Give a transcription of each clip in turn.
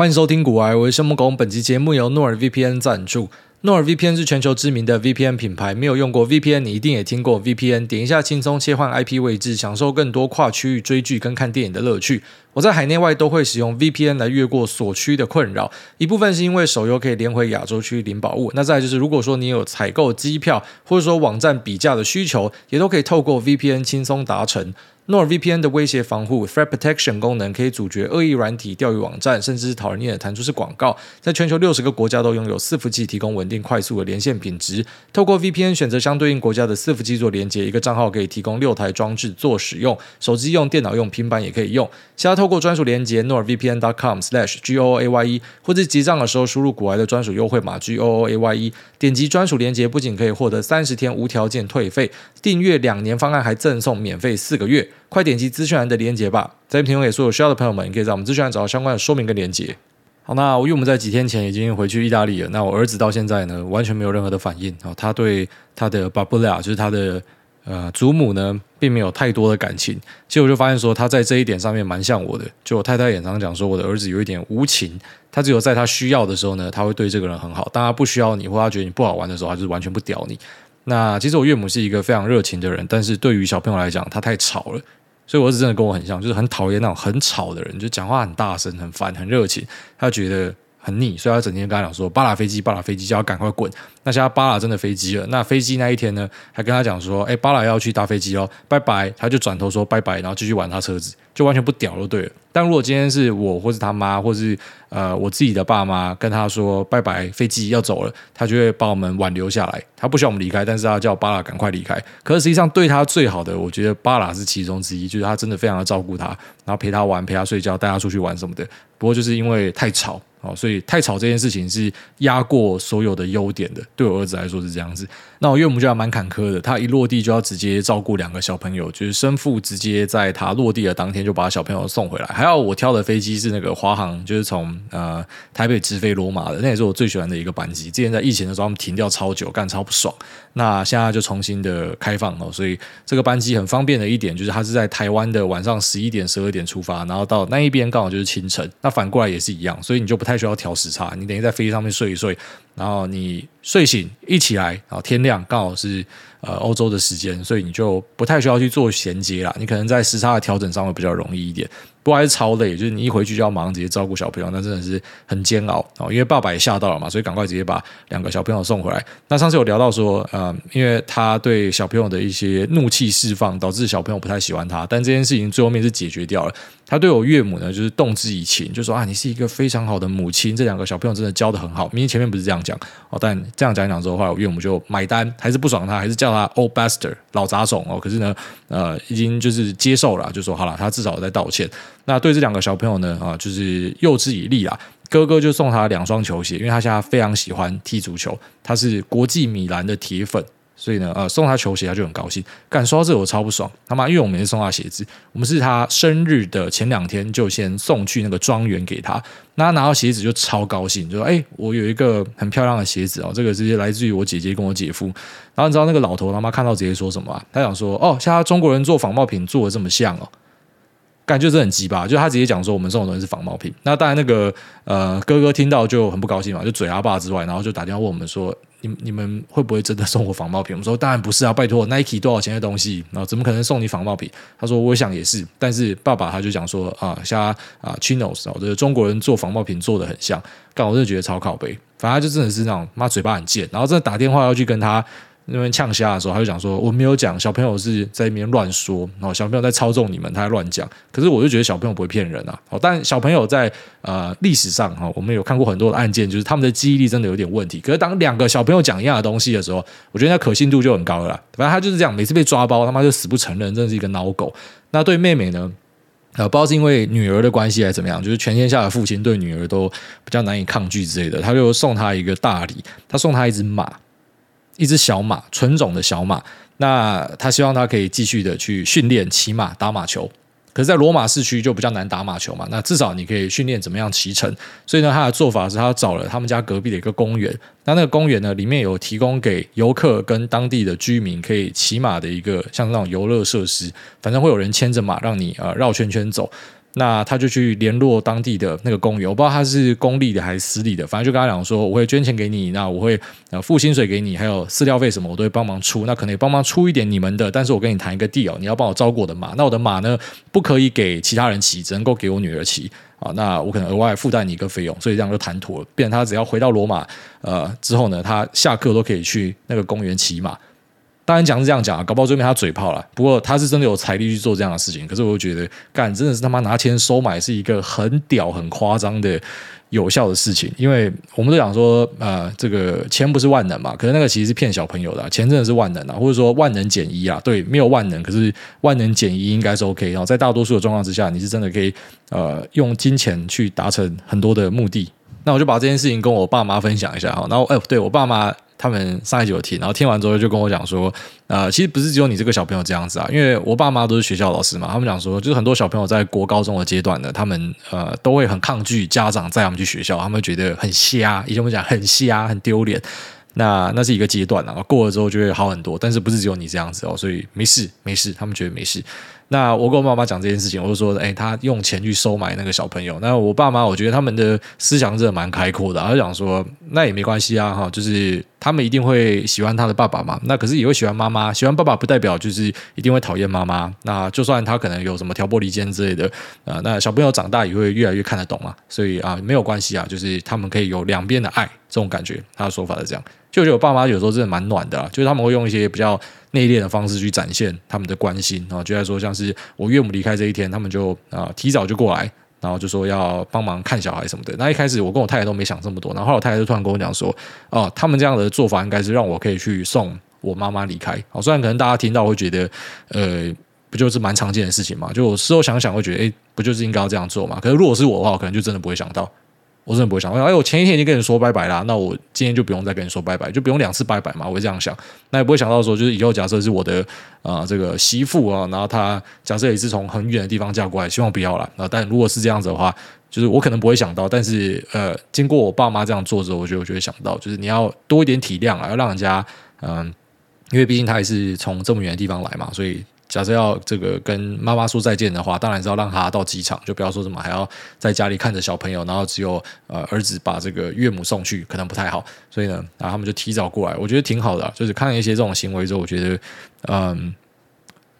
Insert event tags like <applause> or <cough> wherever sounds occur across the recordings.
欢迎收听古癌，我是申公。本期节目由诺尔 VPN 赞助。诺尔 VPN 是全球知名的 VPN 品牌，没有用过 VPN，你一定也听过 VPN。点一下，轻松切换 IP 位置，享受更多跨区域追剧跟看电影的乐趣。我在海内外都会使用 VPN 来越过所区的困扰。一部分是因为手游可以连回亚洲区领宝物，那再就是如果说你有采购机票或者说网站比价的需求，也都可以透过 VPN 轻松达成。NordVPN 的威胁防护 （Threat Protection） 功能可以阻绝恶意软体、钓鱼网站，甚至是讨人厌的弹出式广告。在全球六十个国家都拥有伺服器提供稳定、快速的连线品质。透过 VPN 选择相对应国家的伺服器做连接，一个账号可以提供六台装置做使用，手机用、电脑用、平板也可以用。现在透过专属连接 norvpn.com/goaye，或者结账的时候输入股癌的专属优惠码 goaye，点击专属连接，不仅可以获得三十天无条件退费，订阅两年方案还赠送免费四个月。快点击资讯栏的链接吧！在评论给所有需要的朋友们，你可以在我们资讯栏找到相关的说明跟链接。好，那因为我们在几天前已经回去意大利了，那我儿子到现在呢，完全没有任何的反应啊。他对他的巴布拉，就是他的呃祖母呢，并没有太多的感情。其实我就发现说，他在这一点上面蛮像我的。就我太太也常常讲说，我的儿子有一点无情。他只有在他需要的时候呢，他会对这个人很好；当他不需要你，或他觉得你不好玩的时候，他就是完全不屌你。那其实我岳母是一个非常热情的人，但是对于小朋友来讲，他太吵了。所以我儿子真的跟我很像，就是很讨厌那种很吵的人，就讲话很大声、很烦、很热情，他觉得很腻，所以他整天跟他讲说：“巴拉飞机，巴拉飞机，叫他赶快滚。”那现在巴拉真的飞机了，那飞机那一天呢，还跟他讲说：“哎，巴拉要去搭飞机哦，拜拜。”他就转头说拜拜，然后继续玩他车子，就完全不屌就，对了。但如果今天是我，或是他妈，或是呃我自己的爸妈跟他说拜拜，飞机要走了，他就会把我们挽留下来。他不希望我们离开，但是他叫巴拉赶快离开。可是实际上对他最好的，我觉得巴拉是其中之一，就是他真的非常的照顾他，然后陪他玩，陪他睡觉，带他出去玩什么的。不过就是因为太吵哦，所以太吵这件事情是压过所有的优点的。对我儿子来说是这样子。那我岳母就还蛮坎坷的，他一落地就要直接照顾两个小朋友，就是生父直接在他落地的当天就把小朋友送回来。还好我挑的飞机是那个华航，就是从呃台北直飞罗马的，那也是我最喜欢的一个班机。之前在疫情的时候他们停掉超久，干超不爽。那现在就重新的开放了，所以这个班机很方便的一点就是它是在台湾的晚上十一点、十二点出发，然后到那一边刚好就是清晨。那反过来也是一样，所以你就不太需要调时差，你等于在飞机上面睡一睡。然后你睡醒一起来，然后天亮刚好是呃欧洲的时间，所以你就不太需要去做衔接啦。你可能在时差的调整上会比较容易一点，不过还是超累，就是你一回去就要忙直接照顾小朋友，那真的是很煎熬哦。因为爸爸也吓到了嘛，所以赶快直接把两个小朋友送回来。那上次有聊到说，呃，因为他对小朋友的一些怒气释放，导致小朋友不太喜欢他，但这件事情最后面是解决掉了。他对我岳母呢，就是动之以情，就说啊，你是一个非常好的母亲，这两个小朋友真的教得很好。明明前面不是这样讲哦，但这样讲一讲之后话，我岳母就买单，还是不爽他，还是叫他 old bastard 老杂种哦。可是呢，呃，已经就是接受了，就说好了，他至少在道歉。那对这两个小朋友呢，啊，就是诱之以利啦。哥哥就送他两双球鞋，因为他现在非常喜欢踢足球，他是国际米兰的铁粉。所以呢，呃，送他球鞋，他就很高兴。敢说到这，我超不爽，他妈，因为我们每次送他鞋子，我们是他生日的前两天就先送去那个庄园给他。那他拿到鞋子就超高兴，就说：“哎，我有一个很漂亮的鞋子哦，这个直接来自于我姐姐跟我姐夫。”然后你知道那个老头他妈看到直接说什么啊？他想说：“哦，像他中国人做仿冒品做的这么像哦。”感觉是很鸡巴，就他直接讲说我们送的东西是仿冒品。那当然那个呃哥哥听到就很不高兴嘛，就嘴阿爸之外，然后就打电话问我们说：你你们会不会真的送我仿冒品？我们说当然不是啊，拜托 Nike 多少钱的东西，然后怎么可能送你仿冒品？他说我想也是，但是爸爸他就讲说啊，像啊 Chinos 哦，这个中国人做仿冒品做的很像，但我真的觉得超靠北，反正就真的是那种妈嘴巴很贱，然后真的打电话要去跟他。那边呛虾的时候，他就讲说：“我没有讲，小朋友是在那边乱说，然后小朋友在操纵你们，他在乱讲。可是我就觉得小朋友不会骗人啊。哦，但小朋友在呃历史上哈，我们有看过很多的案件，就是他们的记忆力真的有点问题。可是当两个小朋友讲一样的东西的时候，我觉得那可信度就很高了。反正他就是这样，每次被抓包，他妈就死不承认，真的是一个孬狗。那对妹妹呢？呃，不知道是因为女儿的关系还是怎么样，就是全天下的父亲对女儿都比较难以抗拒之类的，他就送她一个大礼，他送她一只马。”一只小马，纯种的小马。那他希望他可以继续的去训练骑马、打马球。可是，在罗马市区就比较难打马球嘛。那至少你可以训练怎么样骑乘。所以呢，他的做法是他找了他们家隔壁的一个公园。那那个公园呢，里面有提供给游客跟当地的居民可以骑马的一个像那种游乐设施。反正会有人牵着马让你呃绕圈圈走。那他就去联络当地的那个公园，我不知道他是公立的还是私立的，反正就跟他讲说，我会捐钱给你，那我会呃付薪水给你，还有饲料费什么我都会帮忙出，那可能也帮忙出一点你们的，但是我跟你谈一个 deal，你要帮我照顾我的马，那我的马呢不可以给其他人骑，只能够给我女儿骑啊，那我可能额外负担你一个费用，所以这样就谈妥了，变成他只要回到罗马呃之后呢，他下课都可以去那个公园骑马。当然讲是这样讲啊，搞不好最后面他嘴炮了。不过他是真的有财力去做这样的事情。可是我就觉得，干真的是他妈拿钱收买是一个很屌、很夸张的有效的事情。因为我们都讲说，呃，这个钱不是万能嘛。可是那个其实是骗小朋友的，钱真的是万能啊，或者说万能减一啊。对，没有万能，可是万能减一应该是 OK。然后在大多数的状况之下，你是真的可以呃用金钱去达成很多的目的。那我就把这件事情跟我爸妈分享一下哈。然后，哎，对我爸妈。他们上一集有听，然后听完之后就跟我讲说，呃，其实不是只有你这个小朋友这样子啊，因为我爸妈都是学校老师嘛，他们讲说，就是很多小朋友在国高中的阶段呢，他们呃都会很抗拒家长载他们去学校，他们觉得很瞎，以前我们讲很瞎，很丢脸。那那是一个阶段啊，过了之后就会好很多，但是不是只有你这样子哦，所以没事没事，他们觉得没事。那我跟我妈妈讲这件事情，我就说，哎，他用钱去收买那个小朋友。那我爸妈，我觉得他们的思想真的蛮开阔的，他就讲说，那也没关系啊，哈，就是他们一定会喜欢他的爸爸嘛。那可是也会喜欢妈妈，喜欢爸爸不代表就是一定会讨厌妈妈。那就算他可能有什么挑拨离间之类的啊，那小朋友长大也会越来越看得懂嘛。所以啊，没有关系啊，就是他们可以有两边的爱这种感觉。他的说法是这样，就觉得我爸妈有时候真的蛮暖的，就是他们会用一些比较。内敛的方式去展现他们的关心啊，就在说像是我岳母离开这一天，他们就啊提早就过来，然后就说要帮忙看小孩什么的。那一开始我跟我太太都没想这么多，然后我太太就突然跟我讲说，哦，他们这样的做法应该是让我可以去送我妈妈离开。哦，虽然可能大家听到会觉得，呃，不就是蛮常见的事情嘛？就我事后想想会觉得，诶，不就是应该要这样做嘛？可是如果是我的话，我可能就真的不会想到。我真的不会想，哎，我前一天已经跟你说拜拜啦，那我今天就不用再跟你说拜拜，就不用两次拜拜嘛。我会这样想，那也不会想到说，就是以后假设是我的啊、这个媳妇啊，然后她假设也是从很远的地方嫁过来，希望不要了啊。但如果是这样子的话，就是我可能不会想到，但是呃，经过我爸妈这样做之后，我觉得我就会想到，就是你要多一点体谅啊，要让人家嗯、因为毕竟他也是从这么远的地方来嘛，所以。假设要这个跟妈妈说再见的话，当然是要让他到机场，就不要说什么还要在家里看着小朋友，然后只有呃儿子把这个岳母送去，可能不太好。所以呢，然后他们就提早过来，我觉得挺好的。就是看了一些这种行为之后，我觉得嗯，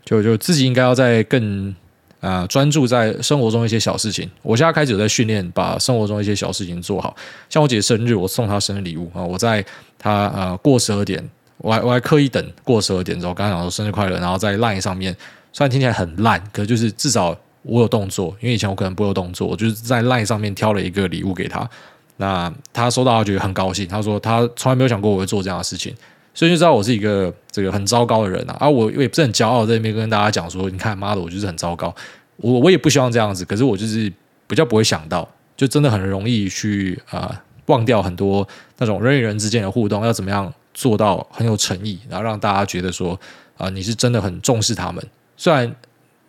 就就自己应该要在更啊专注在生活中一些小事情。我现在开始有在训练，把生活中一些小事情做好。像我姐生日，我送她生日礼物啊，我在她呃过十二点。我还我还刻意等过十二点之后，刚刚讲说生日快乐，然后在 LINE 上面，虽然听起来很烂，可是就是至少我有动作，因为以前我可能不有动作，我就是在 LINE 上面挑了一个礼物给他。那他收到，他觉得很高兴，他说他从来没有想过我会做这样的事情，所以就知道我是一个这个很糟糕的人啊！啊，我也不是很骄傲在那边跟大家讲说，你看妈的，我就是很糟糕，我我也不希望这样子，可是我就是比较不会想到，就真的很容易去啊、忘掉很多那种人与人之间的互动要怎么样。做到很有诚意，然后让大家觉得说啊、你是真的很重视他们。虽然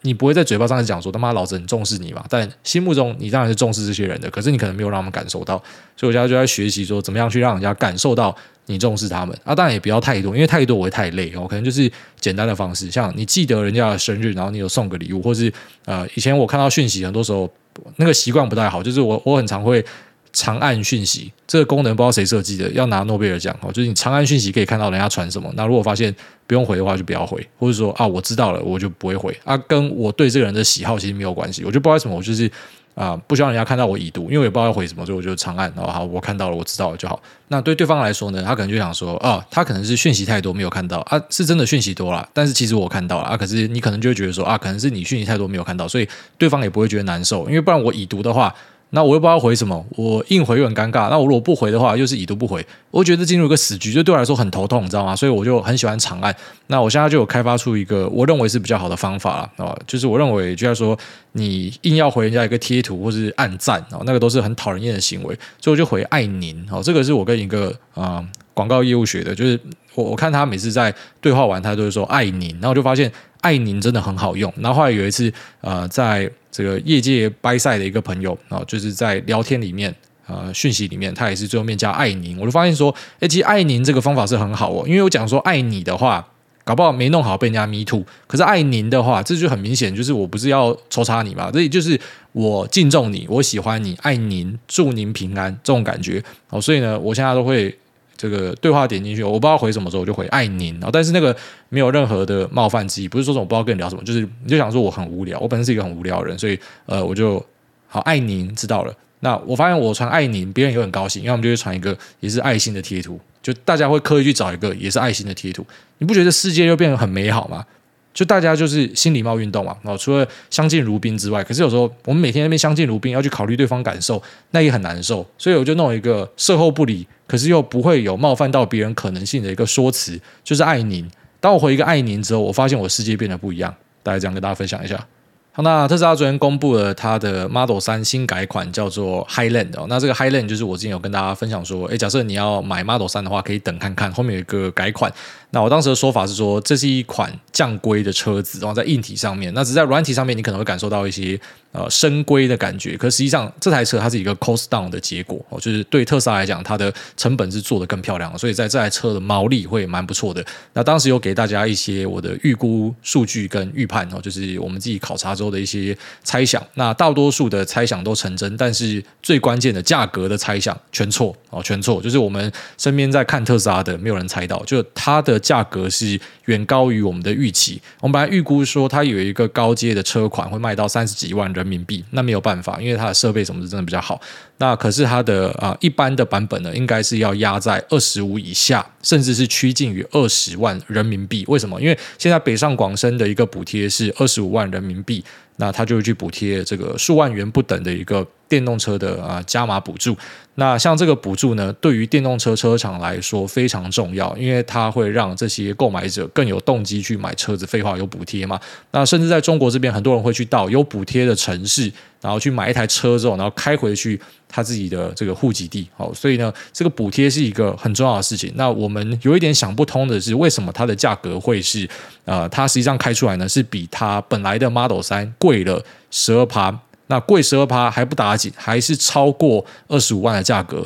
你不会在嘴巴上讲说他妈老子很重视你嘛，但心目中你当然是重视这些人的。可是你可能没有让他们感受到，所以我现在就在学习说怎么样去让人家感受到你重视他们。啊，当然也不要太多，因为太多我会太累哦。可能就是简单的方式，像你记得人家的生日，然后你有送个礼物，或是呃，以前我看到讯息，很多时候那个习惯不太好，就是我我很常会。长按讯息这个功能不知道谁设计的，要拿诺贝尔奖哦。就是你长按讯息可以看到人家传什么。那如果发现不用回的话，就不要回，或者说啊，我知道了，我就不会回啊。跟我对这个人的喜好其实没有关系。我就不知道为什么，我就是啊，不希望人家看到我已读，因为我也不知道要回什么，所以我就长按。然后好，我看到了，我知道了就好。那对对方来说呢，他可能就想说啊，他可能是讯息太多没有看到啊，是真的讯息多了，但是其实我看到了啊。可是你可能就会觉得说啊，可能是你讯息太多没有看到，所以对方也不会觉得难受，因为不然我已读的话。那我又不知道回什么，我硬回又很尴尬。那我如果不回的话，又是已读不回，我觉得进入一个死局，就对我来说很头痛，你知道吗？所以我就很喜欢长按。那我现在就有开发出一个我认为是比较好的方法了啊，就是我认为，就像说你硬要回人家一个贴图或是按赞啊，那个都是很讨人厌的行为，所以我就回爱您哦。这个是我跟一个啊广告业务学的，就是我我看他每次在对话完，他都会说爱您，然后我就发现爱您真的很好用。然后后来有一次呃在。这个业界掰赛的一个朋友啊，就是在聊天里面啊，讯息里面，他也是最后面加爱您，我就发现说，哎，其实爱您这个方法是很好哦，因为我讲说爱你的话，搞不好没弄好被人家 me too，可是爱您的话，这就很明显，就是我不是要抽插你嘛，这也就是我敬重你，我喜欢你，爱您，祝您平安这种感觉哦。所以呢，我现在都会这个对话点进去，我不知道回什么时候，我就回爱您。然后，但是那个没有任何的冒犯之意，不是说什么我不知道跟你聊什么，就是你就想说我很无聊，我本身是一个很无聊的人，所以呃，我就好爱您，知道了。那我发现我传爱您，别人也很高兴，因为我们就会传一个也是爱心的贴图，就大家会刻意去找一个也是爱心的贴图，你不觉得世界又变得很美好吗？就大家就是新礼貌运动嘛，哦，除了相敬如宾之外，可是有时候我们每天那边相敬如宾，要去考虑对方感受，那也很难受，所以我就弄一个售后不理，可是又不会有冒犯到别人可能性的一个说辞，就是爱您。当我回一个爱您之后，我发现我世界变得不一样，大概这样跟大家分享一下。好，那特斯拉昨天公布了它的 Model 3新改款，叫做 Highland 哦。那这个 Highland 就是我之前有跟大家分享说，诶，假设你要买 Model 3的话，可以等看看，后面有一个改款。那我当时的说法是说，这是一款降规的车子，然后在硬体上面，那只在软体上面，你可能会感受到一些呃升规的感觉。可实际上，这台车它是一个 cost down 的结果哦，就是对特斯拉来讲，它的成本是做得更漂亮，所以在这台车的毛利会蛮不错的。那当时有给大家一些我的预估数据跟预判哦，就是我们自己考察之后的一些猜想。那大多数的猜想都成真，但是最关键的价格的猜想全错哦，全错。就是我们身边在看特斯拉的，没有人猜到，就它的。价格是远高于我们的预期。我们本来预估说它有一个高阶的车款会卖到三十几万人民币，那没有办法，因为它的设备什么是真的比较好。那可是它的啊、一般的版本呢，应该是要压在二十五以下，甚至是趋近于二十万人民币。为什么？因为现在北上广深的一个补贴是二十五万人民币。那他就会去补贴这个数万元不等的一个电动车的啊加码补助。那像这个补助呢，对于电动车车厂来说非常重要，因为它会让这些购买者更有动机去买车子。废话，有补贴嘛？那甚至在中国这边，很多人会去到有补贴的城市。然后去买一台车之后，然后开回去他自己的这个户籍地，好，所以呢，这个补贴是一个很重要的事情。那我们有一点想不通的是，为什么它的价格会是呃，它实际上开出来呢，是比它本来的 Model 三贵了十二趴，那贵十二趴还不打紧，还是超过二十五万的价格，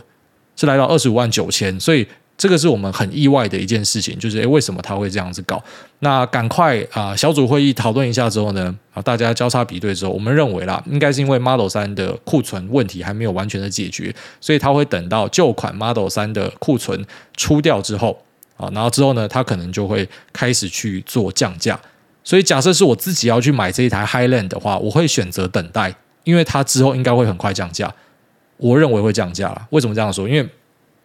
是来到二十五万九千，所以。这个是我们很意外的一件事情，就是诶，为什么他会这样子搞？那赶快啊、小组会议讨论一下之后呢，啊，大家交叉比对之后，我们认为啦，应该是因为 Model 3的库存问题还没有完全的解决，所以他会等到旧款 Model 3的库存出掉之后啊，然后之后呢，他可能就会开始去做降价。所以假设是我自己要去买这一台 Highland 的话，我会选择等待，因为它之后应该会很快降价。我认为会降价了。为什么这样说？因为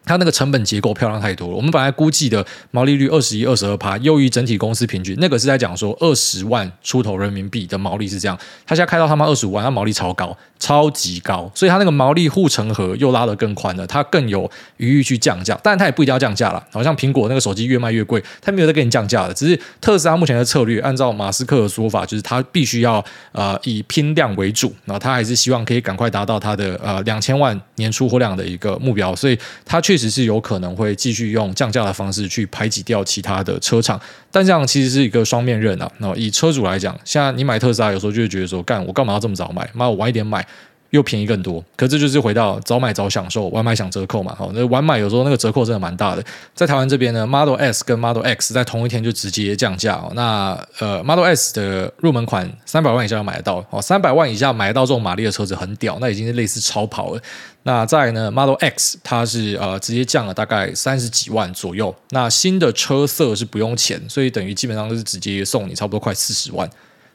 它那个成本结构漂亮太多了。我们本来估计的毛利率二十一、二十二趴，优于整体公司平均。那个是在讲说二十万出头人民币的毛利是这样。他现在开到他妈二十五万，他毛利超高，超级高。所以他那个毛利护城河又拉得更宽了，他更有余裕去降价。但他也不一定要降价了。好像苹果那个手机越卖越贵，他没有在给你降价的。只是特斯拉目前的策略，按照马斯克的说法，就是他必须要呃以拼量为主，然后他还是希望可以赶快达到他的呃两千万年出货量的一个目标。所以他确实是有可能会继续用降价的方式去排挤掉其他的车厂，但这样其实是一个双面刃啊。那以车主来讲，现在你买特斯拉，有时候就会觉得说，干我干嘛要这么早买？妈，我晚一点买。又便宜更多，可这就是回到早买早享受，晚买享折扣嘛。好，那晚买有时候那个折扣真的蛮大的。在台湾这边呢，Model S 跟 Model X 在同一天就直接降价哦。那呃，Model S 的入门款三百万以下就买得到哦，三百万以下买得到这种马力的车子很屌，那已经是类似超跑了。那再呢，Model X 它是呃直接降了大概三十几万左右。那新的车色是不用钱，所以等于基本上都是直接送你差不多快四十万。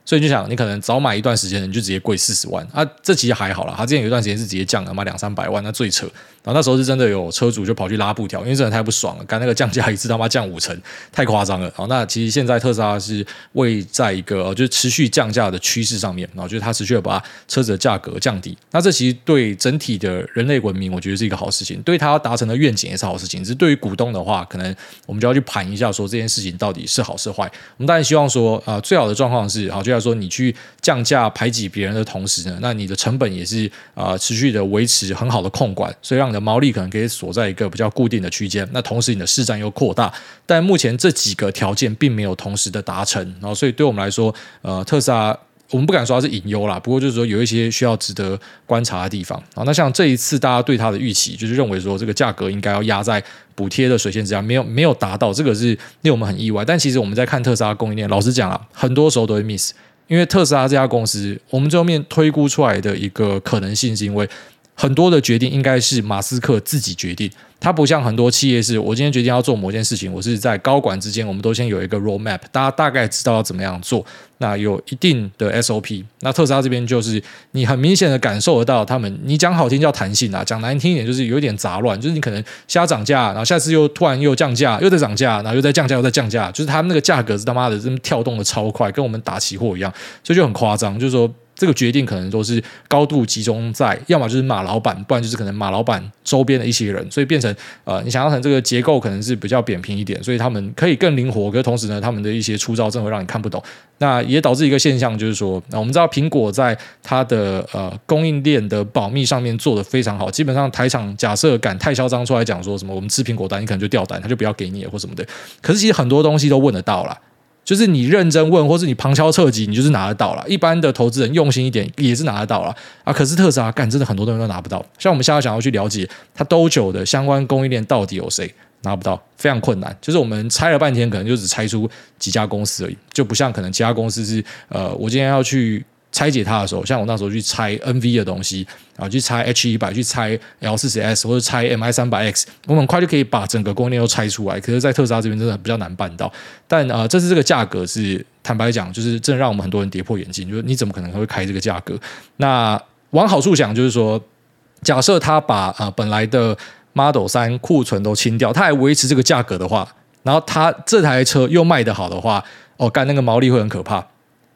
所以就想，你可能早买一段时间，你就直接贵四十万啊，这其实还好啦。他之前有一段时间是直接降了嘛，两三百万，那最扯。然后那时候是真的有车主就跑去拉布条，因为真的太不爽了，干那个降价一次他妈降五成，太夸张了。好，那其实现在特斯拉是位在一个就是持续降价的趋势上面，然后就是它持续的把车子的价格降低。那这其实对整体的人类文明，我觉得是一个好事情，对他要达成的愿景也是好事情。只是对于股东的话，可能我们就要去盘一下，说这件事情到底是好是坏。我们当然希望说，啊、最好的状况是，好，就他说你去降价排挤别人的同时呢，那你的成本也是啊、持续的维持很好的控管，所以让你的毛利可能可以锁在一个比较固定的区间。那同时你的市占又扩大，但目前这几个条件并没有同时的达成，然后所以对我们来说，呃，特斯拉我们不敢说它是隐忧啦，不过就是说有一些需要值得观察的地方啊。那像这一次大家对它的预期，就是认为说这个价格应该要压在补贴的水线之下，没有没有达到，这个是令我们很意外。但其实我们在看特斯拉供应链，老实讲啊，很多时候都会 miss。因为特斯拉这家公司，我们最后面推估出来的一个可能性，是因为很多的决定应该是马斯克自己决定。他不像很多企业是，我今天决定要做某件事情，我是在高管之间，我们都先有一个 roadmap，大家大概知道要怎么样做，那有一定的 SOP。那特斯拉这边就是你很明显的感受得到，他们你讲好听叫弹性啊，讲难听一点就是有点杂乱，就是你可能瞎涨价，然后下次又突然又降价，又在涨价，然后又在降价，又在降价，就是他们那个价格是他妈的这么跳动的超快，跟我们打期货一样，所以就很夸张，就是说。这个决定可能都是高度集中在，要么就是马老板，不然就是可能马老板周边的一些人，所以变成呃，你想象成这个结构可能是比较扁平一点，所以他们可以更灵活，可是同时呢，他们的一些出招真的会让你看不懂。那也导致一个现象，就是说，那我们知道苹果在它的呃供应链的保密上面做得非常好，基本上台厂假设敢太嚣张出来讲说什么我们吃苹果单，你可能就掉单，他就不要给你或什么的。可是其实很多东西都问得到啦。就是你认真问，或是你旁敲侧击，你就是拿得到了。一般的投资人用心一点，也是拿得到了啊。可是特斯拉干，真的很多东西都拿不到。像我们现在想要去了解它多久的相关供应链到底有谁，拿不到，非常困难。就是我们猜了半天，可能就只猜出几家公司而已，就不像可能其他公司是呃，我今天要去。拆解它的时候，像我那时候去拆 NV 的东西啊，去拆 H 一百，去拆 L 四十 S 或者拆 MI 三百 X，我很快就可以把整个供应链都拆出来。可是，在特斯拉这边真的比较难办到。但啊、呃，这次这个价格是坦白讲，就是真的让我们很多人跌破眼镜。就是你怎么可能会开这个价格？那往好处想，就是说，假设他把啊、呃、本来的 Model 三库存都清掉，他还维持这个价格的话，然后他这台车又卖得好的话，哦，干那个毛利会很可怕。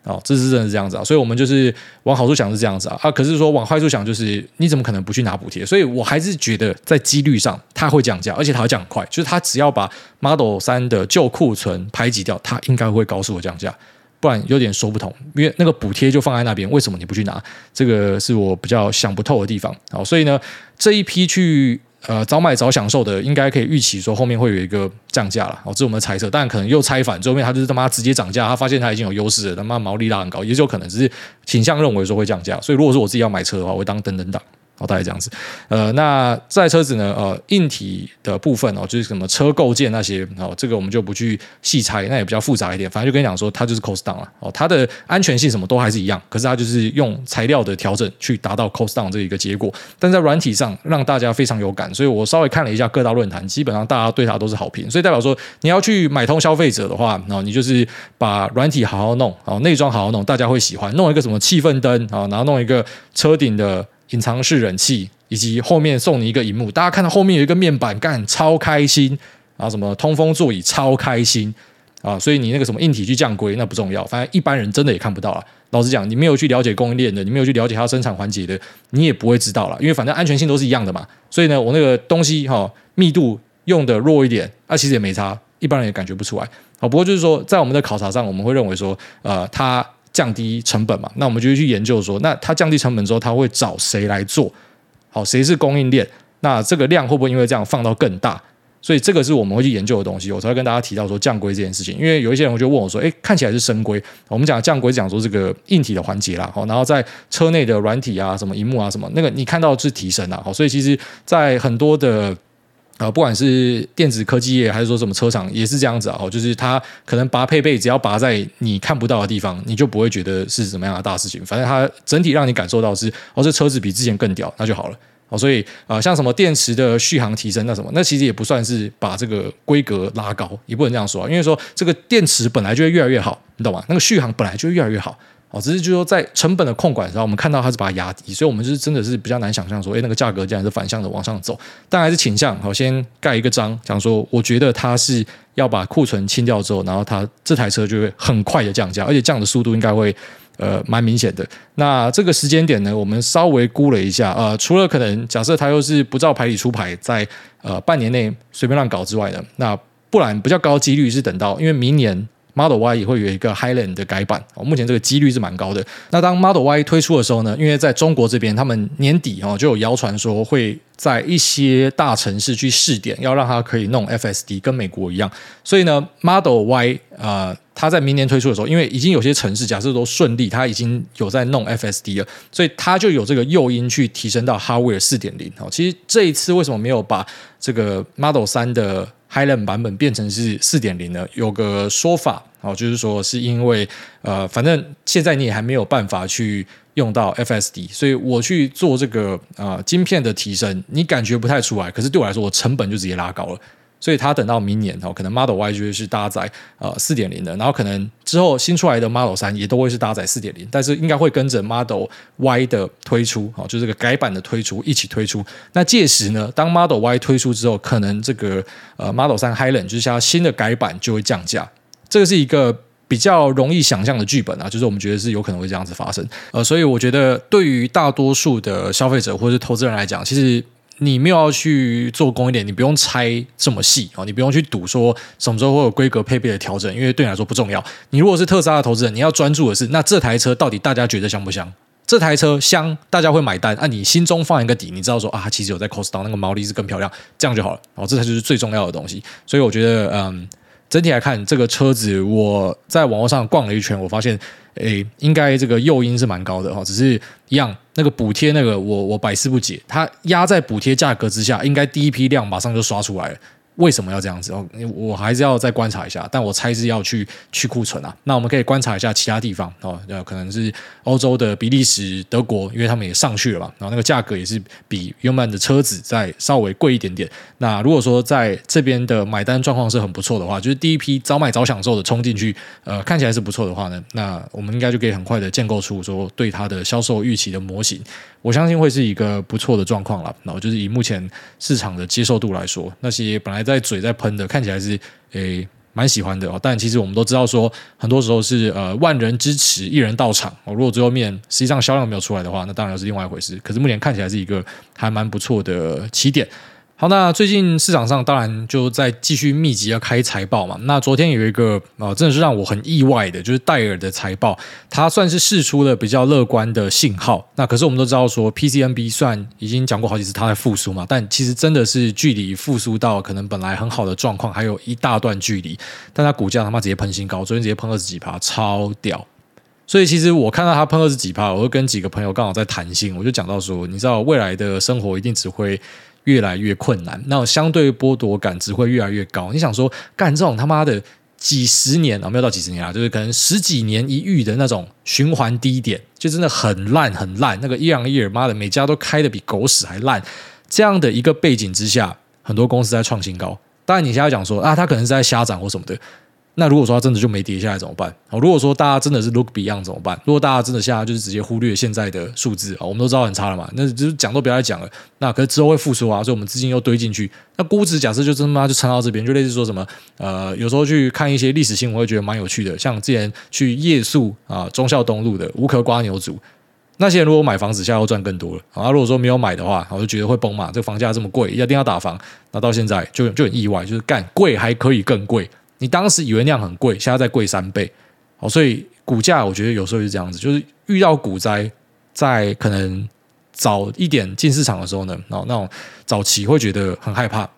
哦，这是真的是这样子啊，所以我们就是往好处想是这样子啊啊，可是说往坏处想就是你怎么可能不去拿补贴？所以我还是觉得在几率上它会降价，而且它会降很快，就是它只要把 Model 3的旧库存排挤掉，它应该会高速的降价，不然有点说不通，因为那个补贴就放在那边，为什么你不去拿？这个是我比较想不透的地方。好，所以呢，这一批去。呃，早买早享受的，应该可以预期说后面会有一个降价了。哦，这是我们猜测，但可能又猜反，最后面他就是他妈直接涨价，他发现他已经有优势了，他妈毛利拉很高，也就有可能，只是倾向认为说会降价。所以如果说我自己要买车的话，我会当等等党。哦，大概这样子。呃，那这台车子呢？呃，硬体的部分哦，就是什么车构件那些哦，这个我们就不去细拆，那也比较复杂一点。反正就跟你讲说，它就是 cost down 了哦，它的安全性什么都还是一样，可是它就是用材料的调整去达到 cost down 这一个结果。但在软体上让大家非常有感，所以我稍微看了一下各大论坛，基本上大家对它都是好评。所以代表说，你要去买通消费者的话，然后你就是把软体好好弄，哦内装好好弄，大家会喜欢。弄一个什么气氛灯啊，然后弄一个车顶的隐藏式冷气。以及后面送你一个荧幕，大家看到后面有一个面板，干超开心啊！什么通风座椅超开心啊！所以你那个什么硬体去降规那不重要，反正一般人真的也看不到了。老实讲，你没有去了解供应链的，你没有去了解它生产环节的，你也不会知道了。因为反正安全性都是一样的嘛。所以呢，我那个东西哈、密度用的弱一点，那、其实也没差，一般人也感觉不出来。好，不过就是说，在我们的考察上，我们会认为说，呃，它降低成本嘛，那我们就去研究说，那它降低成本之后，它会找谁来做？好，谁是供应链？那这个量会不会因为这样放到更大？所以这个是我们会去研究的东西。我才会跟大家提到说降规这件事情。因为有一些人就问我说：“诶，看起来是升规。”我们讲降规，讲说这个硬体的环节啦。好，然后在车内的软体啊，什么荧幕啊，什么那个你看到是提升啊。好，所以其实，在很多的呃，不管是电子科技业还是说什么车厂，也是这样子啊。就是它可能拔配备，只要拔在你看不到的地方，你就不会觉得是什么样的大事情。反正它整体让你感受到是哦，这车子比之前更屌，那就好了。哦，所以啊、像什么电池的续航提升，那什么，那其实也不算是把这个规格拉高，也不能这样说啊。因为说这个电池本来就会越来越好，你懂吗？那个续航本来就越来越好。哦，只是就是说在成本的控管上，我们看到它是把它压低，所以我们就是真的是比较难想象说，哎，那个价格竟然是反向的往上走。但还是倾向好先盖一个章，讲说我觉得它是要把库存清掉之后，然后它这台车就会很快的降价，而且降的速度应该会。呃，蛮明显的。那这个时间点呢，我们稍微估了一下，呃，除了可能假设它又是不照牌理出牌，在呃半年内随便乱搞之外呢，那不然比较高几率是等到，因为明年 Model Y 也会有一个 Highland 的改版，哦，目前这个几率是蛮高的。那当 Model Y 推出的时候呢，因为在中国这边，他们年底哦就有谣传说会在一些大城市去试点，要让它可以弄 FSD，跟美国一样。所以呢，Model Y 呃。它在明年推出的时候，因为已经有些城市假设都顺利，它已经有在弄 FSD 了，所以它就有这个诱因去提升到 Hardware 四点零。其实这一次为什么没有把这个 Model 3的 Highland 版本变成是四点零呢？有个说法哦，就是说是因为呃，反正现在你也还没有办法去用到 FSD，所以我去做这个呃晶片的提升，你感觉不太出来，可是对我来说，我成本就直接拉高了。所以它等到明年哦，可能 Model Y 就会是搭载呃四点零的，然后可能之后新出来的 Model 三也都会是搭载四点零，但是应该会跟着 Model Y 的推出哦，就是这个改版的推出一起推出。那届时呢，当 Model Y 推出之后，可能这个呃 Model 三 Highland 就是像新的改版就会降价，这个是一个比较容易想象的剧本啊，就是我们觉得是有可能会这样子发生。呃，所以我觉得对于大多数的消费者或者是投资人来讲，其实。你没有要去做工一点，你不用拆这么细啊，你不用去赌说什么时候会有规格配备的调整，因为对你来说不重要。你如果是特斯拉的投资人，你要专注的是那这台车到底大家觉得香不香？这台车香，大家会买单啊？你心中放一个底，你知道说啊，其实有在 cost down，那个毛利是更漂亮，这样就好了。哦，这才就是最重要的东西。所以我觉得，嗯，整体来看，这个车子我在网络上逛了一圈，我发现。诶，应该这个诱因是蛮高的哈，只是一样那个补贴那个我我百思不解，它压在补贴价格之下，应该第一批量马上就刷出来了。为什么要这样子？哦，我还是要再观察一下，但我猜是要去去库存啊。那我们可以观察一下其他地方哦，可能是欧洲的比利时、德国，因为他们也上去了嘛，然后那个价格也是比原本的车子再稍微贵一点点。那如果说在这边的买单状况是很不错的话，就是第一批早买早享受的冲进去，呃，看起来是不错的话呢，那我们应该就可以很快的建构出说对它的销售预期的模型。我相信会是一个不错的状况了。然后就是以目前市场的接受度来说，那些本来在嘴在喷的，看起来是诶蛮喜欢的哦。但其实我们都知道说，很多时候是呃万人支持一人到场哦。如果最后面实际上销量没有出来的话，那当然是另外一回事。可是目前看起来是一个还蛮不错的起点。好，那最近市场上当然就在继续密集要开财报嘛。那昨天有一个啊，真的是让我很意外的，就是戴尔的财报，它算是释出了比较乐观的信号。那可是我们都知道说，PCNB 算已经讲过好几次它在复苏嘛，但其实真的是距离复苏到可能本来很好的状况还有一大段距离。但它股价他妈直接喷新高，昨天直接喷二十几趴，超屌。所以其实我看到它喷二十几趴，我会跟几个朋友刚好在谈心，我就讲到说，你知道未来的生活一定只会。越来越困难，那相对剥夺感只会越来越高。你想说干这种他妈的几十年啊，没有到几十年啊，就是可能十几年一遇的那种循环低点，就真的很烂很烂。那个 year on year，妈的，每家都开的比狗屎还烂。这样的一个背景之下，很多公司在创新高。当然，你现在讲说啊，他可能是在瞎涨或什么的。那如果说它真的就没跌下来怎么办？哦，如果说大家真的是 look beyond 怎么办？如果大家真的现在就是直接忽略现在的数字啊，我们都知道很差了嘛，那就是讲都不要再讲了。那可是之后会复苏啊，所以我们资金又堆进去。那估值假设就真他妈就撑到这边，就类似说什么呃，有时候去看一些历史新闻，会觉得蛮有趣的。像之前去夜宿啊，忠孝东路的无壳瓜牛族，那些人如果买房子，下要赚更多了啊。如果说没有买的话，我就觉得会崩嘛。这个房价这么贵，一定要打房。那到现在就就很意外，就是干贵还可以更贵。你当时以为那样很贵，现在再贵三倍，哦，所以股价我觉得有时候是这样子，就是遇到股灾，在可能早一点进市场的时候呢，哦，那种早期会觉得很害怕，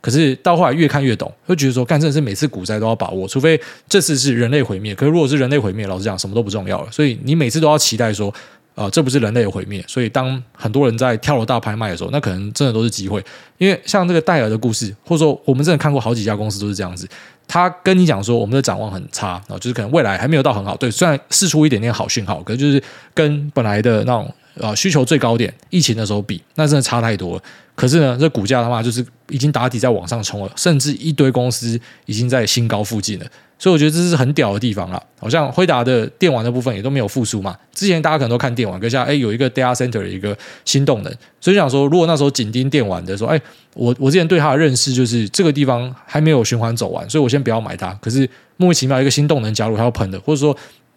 可是到后来越看越懂，会觉得说，干真是每次股灾都要把握，除非这次是人类毁灭，可是如果是人类毁灭，老实讲什么都不重要了，所以你每次都要期待说。啊、这不是人类的毁灭，所以当很多人在跳楼大拍卖的时候，那可能真的都是机会。因为像这个戴尔的故事，或者说我们真的看过好几家公司都是这样子，他跟你讲说我们的展望很差啊，就是可能未来还没有到很好。对，虽然试出一点点好讯号，可是就是跟本来的那种啊需求最高点疫情的时候比，那真的差太多了。可是呢，这股价的话就是已经打底在往上冲了，甚至一堆公司已经在新高附近了。所以我觉得这是很屌的地方了，好像辉达的电玩的部分也都没有复苏嘛。之前大家可能都看电玩，可是哎有一个 data center 的一个新动能，所以想说，如果那时候紧盯电玩的时候，哎，我我之前对它的认识就是这个地方还没有循环走完，所以我先不要买它。可是莫名其妙一个新动能加入，它要喷的，或者说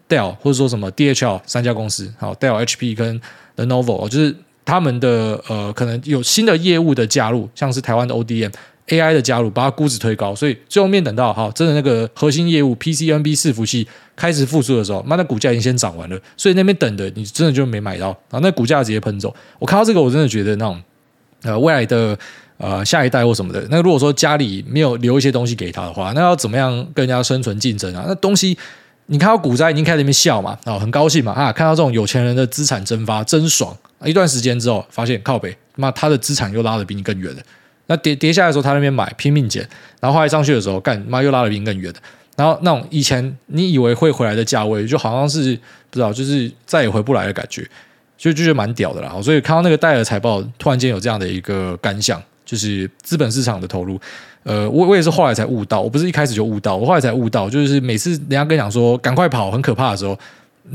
Dell 或者说什么 DHL 三家公司，好 Dell、HP 跟 Lenovo，就是他们的呃可能有新的业务的加入，像是台湾的 ODM。AI 的加入，把它估值推高，所以最后面等到哈真的那个核心业务 PCNB 伺服器开始复苏的时候，那那股价已经先涨完了，所以那边等的你真的就没买到，然后那股价直接喷走。我看到这个，我真的觉得那种呃未来的呃下一代或什么的，那如果说家里没有留一些东西给他的话，那要怎么样跟人家生存竞争啊？那东西你看到股灾已经开始那边笑嘛，啊很高兴嘛啊，看到这种有钱人的资产蒸发真爽。一段时间之后发现靠北，那他的资产又拉得比你更远了。那跌跌下来的时候，他那边买拼命减，然后后来上去的时候，干妈又拉了比更远的。然后那种以前你以为会回来的价位，就好像是不知道，就是再也回不来的感觉，就就觉得蛮屌的啦。所以看到那个戴尔财报，突然间有这样的一个感想，就是资本市场的投入。呃，我我也是后来才悟到，我不是一开始就悟到，我后来才悟到，就是每次人家跟你讲说赶快跑很可怕的时候，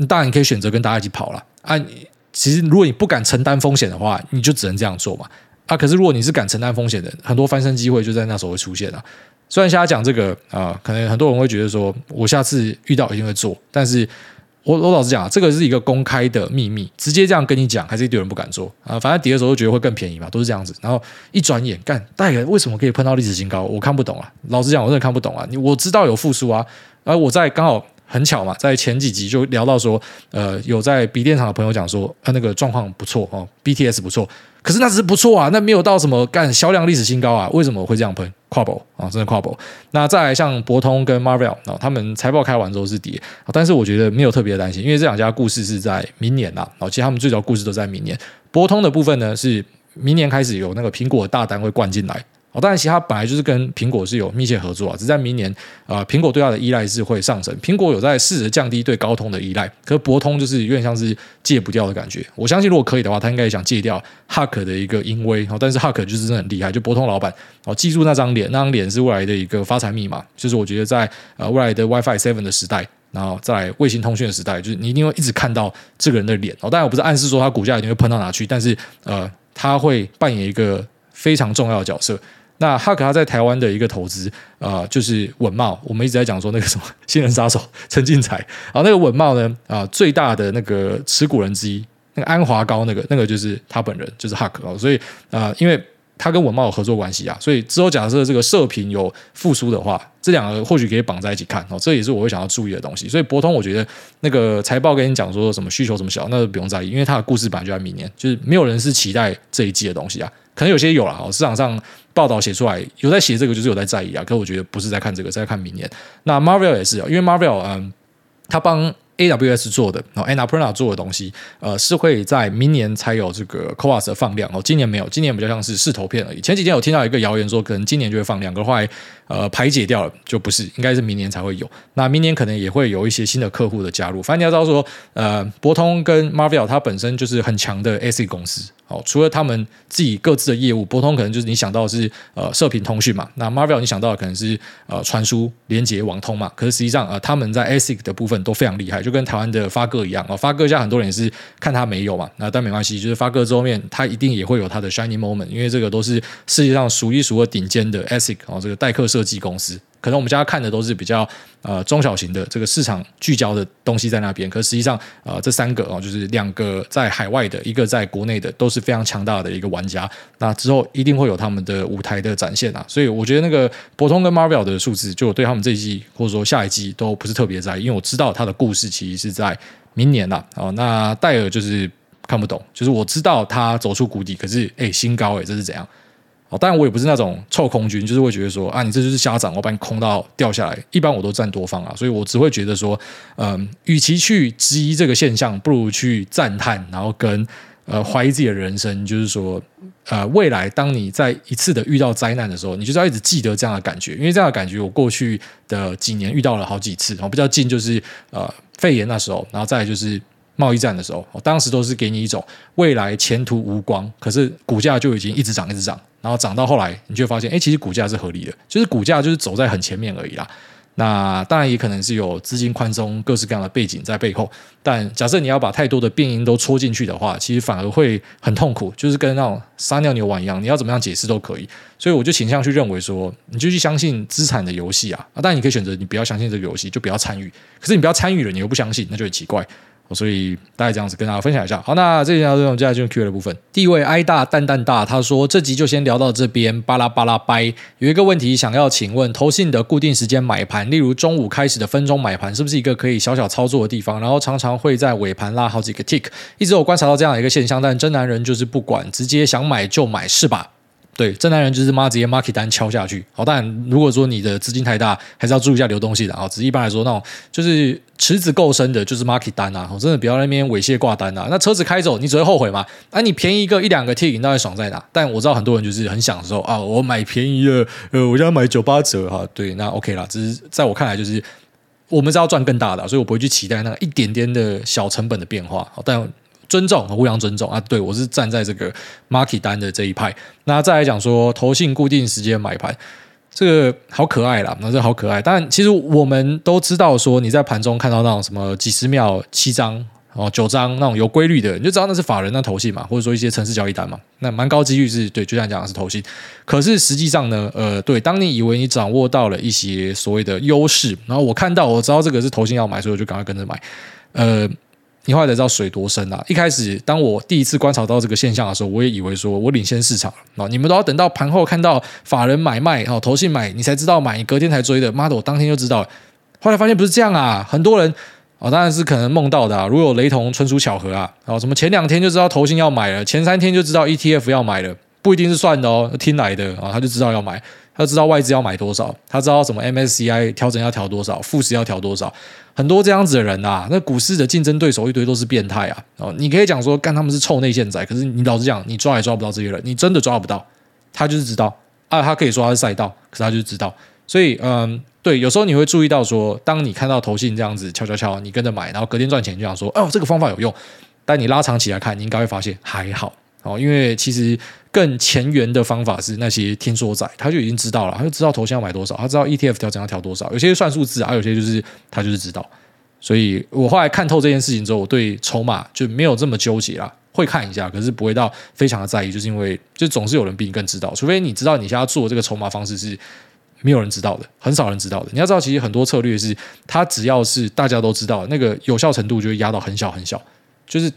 当然你可以选择跟大家一起跑了啊。其实如果你不敢承担风险的话，你就只能这样做嘛。啊，可是如果你是敢承担风险的，很多翻身机会就在那时候会出现啊。虽然现在讲这个啊、可能很多人会觉得说我下次遇到一定会做，但是我我老实讲啊，这个是一个公开的秘密，直接这样跟你讲，还是一堆人不敢做啊。反正跌的时候都觉得会更便宜嘛，都是这样子。然后一转眼干，戴尔为什么可以碰到历史新高？我看不懂啊，老实讲，我真的看不懂啊。你我知道有复苏啊，而我在刚好。很巧嘛，在前几集就聊到说，呃，有在笔电厂的朋友讲说，呃，那个状况不错哦，BTS 不错，可是那只是不错啊，那没有到什么干销量历史新高啊，为什么会这样喷？跨博啊，真的跨博。那再来像博通跟 Marvel 啊，他们财报开完之后是跌，但是我觉得没有特别担心，因为这两家故事是在明年呐，哦，其实他们最早故事都在明年。博通的部分呢，是明年开始有那个苹果大单会灌进来。哦，当然，其他本来就是跟苹果是有密切合作啊，只在明年，呃，苹果对它的依赖是会上升。苹果有在试着降低对高通的依赖，可是博通就是有点像是戒不掉的感觉。我相信如果可以的话，他应该也想戒掉 Hawk 的一个淫威。哦，但是 Hawk 就是真的很厉害，就博通老板哦，记住那张脸，那张脸是未来的一个发财密码。就是我觉得在呃未来的 WiFi Seven 的时代，然后在卫星通讯的时代，就是你一定会一直看到这个人的脸。哦，当然我不是暗示说他股价一定会喷到哪去，但是呃，他会扮演一个非常重要的角色。那哈克他在台湾的一个投资、呃，就是稳懋。我们一直在讲说那个什么 <laughs> 新人杀手陈进财，啊，那个稳懋呢啊、呃，最大的那个持股人之一，那个安华高那个那个就是他本人，就是哈克啊。所以啊、呃，因为他跟稳懋有合作关系啊，所以之后假设这个射频有复苏的话，这两个或许可以绑在一起看哦。这也是我会想要注意的东西。所以博通，我觉得那个财报跟你讲说什么需求什么小，那就不用在意，因为它的故事本来就在明年，就是没有人是期待这一季的东西啊。可能有些有了哦，市场上报道写出来有在写这个，就是有在在意啊。可我觉得不是在看这个，在看明年。那 Marvel 也是啊，因为 Marvel 嗯，他帮 AWS 做的，然后 Annapurna 做的东西，呃，是会在明年才有这个 c o a s 的放量哦。今年没有，今年比较像是势头片而已。前几天有听到一个谣言说，可能今年就会放量，可后来呃排解掉了，就不是，应该是明年才会有。那明年可能也会有一些新的客户的加入。反正你要知道说，呃，博通跟 Marvell 它本身就是很强的 AC 公司。哦，除了他们自己各自的业务，博通可能就是你想到的是呃射频通讯嘛，那 Marvel 你想到的可能是呃传输连接网通嘛，可是实际上呃他们在 ASIC 的部分都非常厉害，就跟台湾的发哥一样哦，发哥家很多人也是看他没有嘛，那但没关系，就是发哥之后面他一定也会有他的 shining moment，因为这个都是世界上数一数二顶尖的 ASIC 哦，这个代客设计公司。可能我们家看的都是比较呃中小型的这个市场聚焦的东西在那边，可实际上呃这三个哦，就是两个在海外的，一个在国内的，都是非常强大的一个玩家。那之后一定会有他们的舞台的展现啊，所以我觉得那个博通跟 Marvel 的数字，就我对他们这一季或者说下一季都不是特别在意，因为我知道他的故事其实是在明年啦。哦，那戴尔就是看不懂，就是我知道他走出谷底，可是哎新高哎，这是怎样？哦，当然我也不是那种臭空军，就是会觉得说啊，你这就是瞎涨，我把你空到掉下来。一般我都占多方啊，所以我只会觉得说，嗯，与其去质疑这个现象，不如去赞叹，然后跟呃怀疑自己的人生。就是说，呃，未来当你在一次的遇到灾难的时候，你就是要一直记得这样的感觉，因为这样的感觉我过去的几年遇到了好几次。然后比较近就是呃肺炎那时候，然后再就是。贸易战的时候，当时都是给你一种未来前途无光，可是股价就已经一直涨，一直涨，然后涨到后来，你就发现，哎，其实股价是合理的，就是股价就是走在很前面而已啦。那当然也可能是有资金宽松、各式各样的背景在背后，但假设你要把太多的变因都戳进去的话，其实反而会很痛苦，就是跟那种撒尿牛丸一样，你要怎么样解释都可以。所以我就倾向去认为说，你就去相信资产的游戏啊，啊，当然你可以选择你不要相信这个游戏，就不要参与。可是你不要参与了，你又不相信，那就很奇怪。所以大概这样子跟大家分享一下。好，那这集到这，我们接下来进入 Q&A 的部分。第一位 i 大蛋蛋大，他说这集就先聊到这边，巴拉巴拉掰。有一个问题想要请问，投信的固定时间买盘，例如中午开始的分钟买盘，是不是一个可以小小操作的地方？然后常常会在尾盘拉好几个 tick，一直有观察到这样一个现象，但真男人就是不管，直接想买就买，是吧？对，正男人就是妈直接 market 单敲下去。好，当然如果说你的资金太大，还是要注意一下流动性的啊。只是一般来说，那种就是池子够深的，就是 market 单啊。我真的不要那边猥亵挂单啊。那车子开走，你只会后悔嘛？啊，你便宜一个一两个 T，你到底爽在哪？但我知道很多人就是很享受啊，我买便宜了，呃，我要买九八折哈。对，那 OK 啦。只是在我看来，就是我们是要赚更大的，所以我不会去期待那个一点点的小成本的变化。但。尊重和互相尊重啊！对，我是站在这个 market 单的这一派。那再来讲说投信固定时间买盘，这个好可爱啦，那这好可爱。但其实我们都知道，说你在盘中看到那种什么几十秒七张哦九张那种有规律的，你就知道那是法人那投信嘛，或者说一些城市交易单嘛。那蛮高几率是对，就像讲的是投信。可是实际上呢，呃，对，当你以为你掌握到了一些所谓的优势，然后我看到我知道这个是投信要买，所以我就赶快跟着买，呃。你后来才知道水多深啊！一开始，当我第一次观察到这个现象的时候，我也以为说我领先市场了。你们都要等到盘后看到法人买卖，哦，投信买，你才知道买，你隔天才追的。妈的，我当天就知道了。后来发现不是这样啊！很多人哦，当然是可能梦到的啊。如果有雷同，纯属巧合啊。哦，什么前两天就知道投信要买了，前三天就知道 ETF 要买了，不一定是算的哦，听来的啊，他就知道要买。他知道外资要买多少，他知道什么 MSCI 调整要调多少，富时要调多少，很多这样子的人啊，那股市的竞争对手一堆都是变态啊！哦，你可以讲说干他们是臭内线仔，可是你老实讲，你抓也抓不到这些人，你真的抓不到。他就是知道啊，他可以说他是赛道，可是他就是知道。所以，嗯，对，有时候你会注意到说，当你看到投信这样子敲敲敲，你跟着买，然后隔天赚钱，就想说，哦，这个方法有用。但你拉长起来看，你应该会发现还好。哦，因为其实更前沿的方法是那些听说仔，他就已经知道了，他就知道投信要买多少，他知道 ETF 调整要调多少，有些算数字，啊有些就是他就是知道。所以我后来看透这件事情之后，我对筹码就没有这么纠结了，会看一下，可是不会到非常的在意，就是因为就总是有人比你更知道，除非你知道你现在做这个筹码方式是没有人知道的，很少人知道的。你要知道，其实很多策略是，它只要是大家都知道，那个有效程度就会压到很小很小，就是。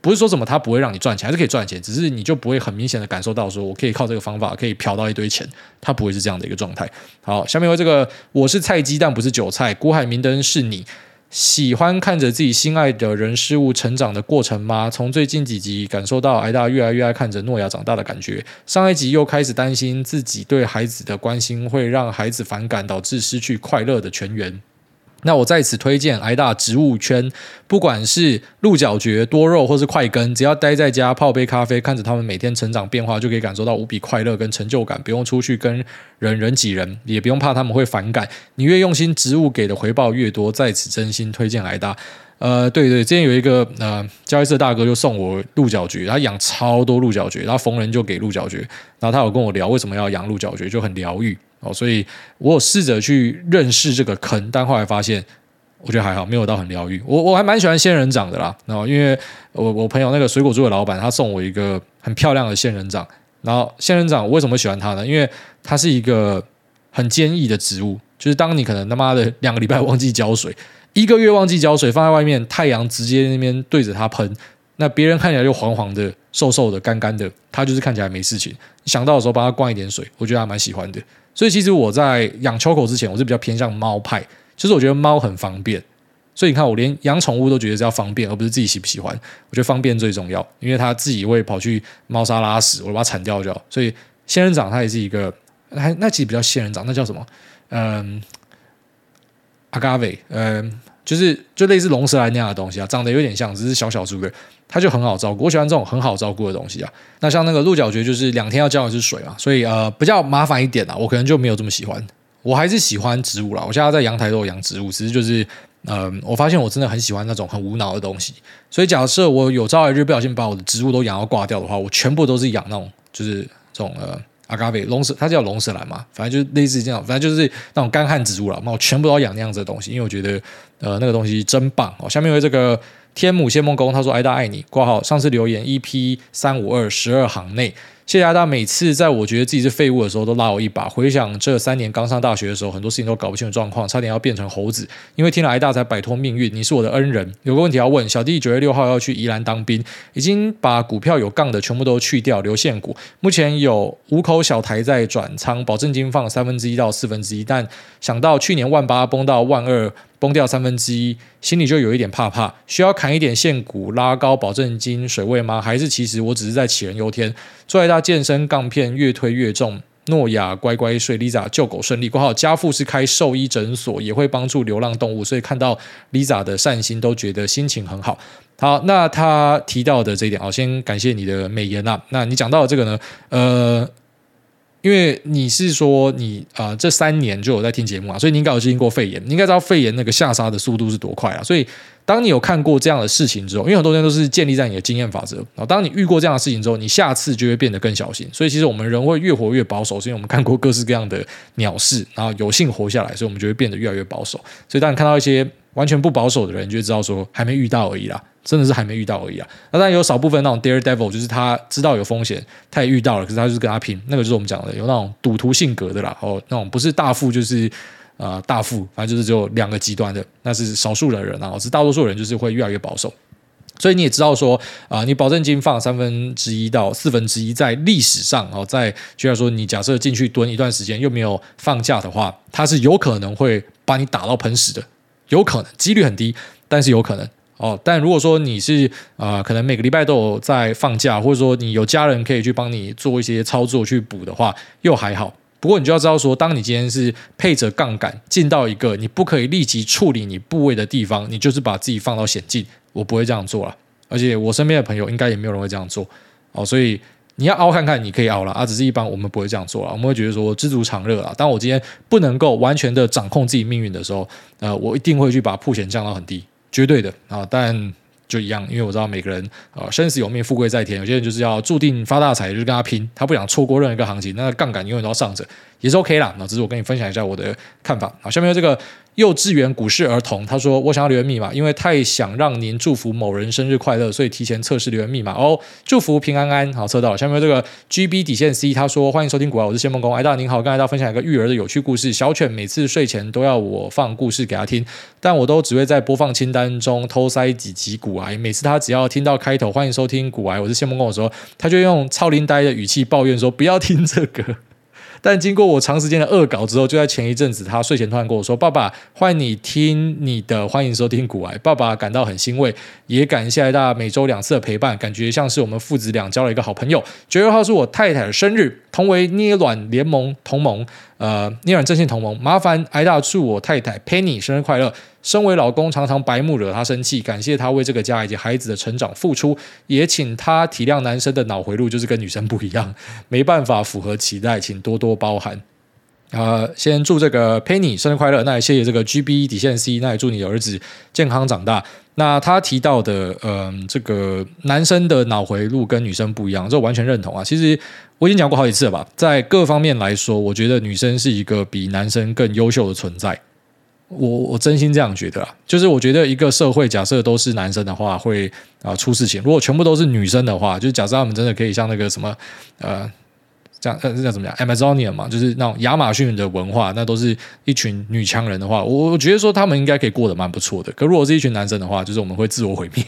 不是说什么它不会让你赚钱，还是可以赚钱，只是你就不会很明显的感受到说，我可以靠这个方法可以嫖到一堆钱，它不会是这样的一个状态。好，下面为这个我是菜鸡，但不是韭菜。股海明灯是你喜欢看着自己心爱的人事物成长的过程吗？从最近几集感受到癌大越来越爱看着诺亚长大的感觉，上一集又开始担心自己对孩子的关心会让孩子反感，导致失去快乐的泉源。那我在此推荐癌大植物圈，不管是鹿角蕨、多肉或是块根，只要待在家泡杯咖啡，看着他们每天成长变化，就可以感受到无比快乐跟成就感。不用出去跟人人挤人，也不用怕他们会反感。你越用心，植物给的回报越多。在此真心推荐癌大。呃，对对，之前有一个呃交易社大哥就送我鹿角蕨，他养超多鹿角蕨，然后逢人就给鹿角蕨，然后他有跟我聊为什么要养鹿角蕨，就很疗愈。哦，所以我有试着去认识这个坑，但后来发现，我觉得还好，没有到很疗愈。我我还蛮喜欢仙人掌的啦，然后因为我我朋友那个水果桌的老板，他送我一个很漂亮的仙人掌。然后仙人掌我为什么喜欢它呢？因为它是一个很坚毅的植物，就是当你可能他妈的两个礼拜忘记浇水，一个月忘记浇水，放在外面，太阳直接那边对着它喷，那别人看起来就黄黄的、瘦瘦的、干干的，它就是看起来没事情。想到的时候帮它灌一点水，我觉得还蛮喜欢的。所以其实我在养秋口之前，我是比较偏向猫派，就是我觉得猫很方便。所以你看，我连养宠物都觉得是要方便，而不是自己喜不喜欢。我觉得方便最重要，因为它自己会跑去猫砂拉屎，我把它铲掉就好。所以仙人掌它也是一个，还那其实比较仙人掌，那叫什么？嗯，阿嘎维，嗯。就是就类似龙舌兰那样的东西啊，长得有点像，只是小小株的，它就很好照顾。我喜欢这种很好照顾的东西啊。那像那个鹿角蕨，就是两天要浇一次水啊，所以呃比较麻烦一点啊。我可能就没有这么喜欢，我还是喜欢植物啦。我现在在阳台都有养植物，只是就是嗯、呃，我发现我真的很喜欢那种很无脑的东西。所以假设我有朝一日不小心把我的植物都养到挂掉的话，我全部都是养那种就是这种呃。阿嘎贝龙舌，它叫龙舌兰嘛，反正就是类似这样，反正就是那种干旱植物了。那我全部都要养那样子的东西，因为我觉得呃那个东西真棒哦。下面有这个天母谢梦工，他说：“癌大爱你。”挂号上次留言 EP 三五二十二行内。谢谢大，每次在我觉得自己是废物的时候，都拉我一把。回想这三年刚上大学的时候，很多事情都搞不清楚状况，差点要变成猴子。因为听了癌大才摆脱命运。你是我的恩人。有个问题要问：小弟九月六号要去宜兰当兵，已经把股票有杠的全部都去掉，留现股。目前有五口小台在转仓，保证金放三分之一到四分之一。但想到去年万八崩到万二。崩掉三分之一，心里就有一点怕怕。需要砍一点现股拉高保证金水位吗？还是其实我只是在杞人忧天？祝爱大健身杠片越推越重。诺亚乖乖睡，Lisa 救狗顺利。括号家父是开兽医诊所，也会帮助流浪动物，所以看到 Lisa 的善心，都觉得心情很好。好，那他提到的这一点，好，先感谢你的美言啊。那你讲到的这个呢？呃。因为你是说你啊、呃，这三年就有在听节目啊，所以你应该有经历过肺炎，你应该知道肺炎那个下杀的速度是多快啊。所以当你有看过这样的事情之后，因为很多人都是建立在你的经验法则然后。当你遇过这样的事情之后，你下次就会变得更小心。所以其实我们人会越活越保守，是因为我们看过各式各样的鸟事，然后有幸活下来，所以我们就会变得越来越保守。所以当你看到一些完全不保守的人，你就知道说还没遇到而已啦。真的是还没遇到而已啊！那当然有少部分那种 daredevil，就是他知道有风险，他也遇到了，可是他就是跟他拼，那个就是我们讲的有那种赌徒性格的啦。哦，那种不是大富就是、呃、大富，反正就是只有两个极端的，那是少数的人啊，是大多数人就是会越来越保守。所以你也知道说啊、你保证金放三分之一到四分之一，在历史上哦，在就像说你假设进去蹲一段时间又没有放假的话，它是有可能会把你打到喷屎的，有可能，几率很低，但是有可能。哦，但如果说你是啊、呃，可能每个礼拜都有在放假，或者说你有家人可以去帮你做一些操作去补的话，又还好。不过你就要知道说，当你今天是配着杠杆进到一个你不可以立即处理你部位的地方，你就是把自己放到险境。我不会这样做了，而且我身边的朋友应该也没有人会这样做。哦，所以你要凹看看，你可以凹了啊，只是一般我们不会这样做了，我们会觉得说知足常乐啊。当我今天不能够完全的掌控自己命运的时候，呃，我一定会去把曝险降到很低。绝对的啊，但就一样，因为我知道每个人啊，生死有命，富贵在天。有些人就是要注定发大财，就是跟他拼，他不想错过任何一个行情，那杠杆永远都要上着，也是 OK 啦。那只是我跟你分享一下我的看法。好，下面这个。幼稚园股市儿童，他说：“我想要留言密码，因为太想让您祝福某人生日快乐，所以提前测试留言密码哦。祝福平安安，好测到了。下面这个 GB 底线 C，他说：欢迎收听股癌，我是谢孟恭。癌大您好，跟癌大分享一个育儿的有趣故事。小犬每次睡前都要我放故事给他听，但我都只会在播放清单中偷塞几集股癌。每次他只要听到开头欢迎收听股癌，我是谢孟恭的时候，他就用超龄呆的语气抱怨说：不要听这个。”但经过我长时间的恶搞之后，就在前一阵子，他睡前突然跟我说：“爸爸，欢迎你听你的，欢迎收听古癌。”爸爸感到很欣慰，也感谢大家每周两次的陪伴，感觉像是我们父子俩交了一个好朋友。九月二号是我太太的生日，同为捏卵联盟同盟。呃，捏卵阵线同盟，麻烦挨大祝我太太 Penny 生日快乐。身为老公，常常白目惹她生气，感谢她为这个家以及孩子的成长付出，也请她体谅男生的脑回路就是跟女生不一样，没办法符合期待，请多多包涵。呃，先祝这个 Penny 生日快乐，那也谢谢这个 GB 底线 C，那也祝你儿子健康长大。那他提到的，嗯、这个男生的脑回路跟女生不一样，这完全认同啊。其实我已经讲过好几次了吧，在各方面来说，我觉得女生是一个比男生更优秀的存在。我我真心这样觉得啊，就是我觉得一个社会假设都是男生的话，会啊、出事情；如果全部都是女生的话，就假设他们真的可以像那个什么，呃。这样呃，这叫怎么样？Amazonia 嘛，就是那种亚马逊的文化，那都是一群女强人的话，我我觉得说他们应该可以过得蛮不错的。可如果是一群男生的话，就是我们会自我毁灭。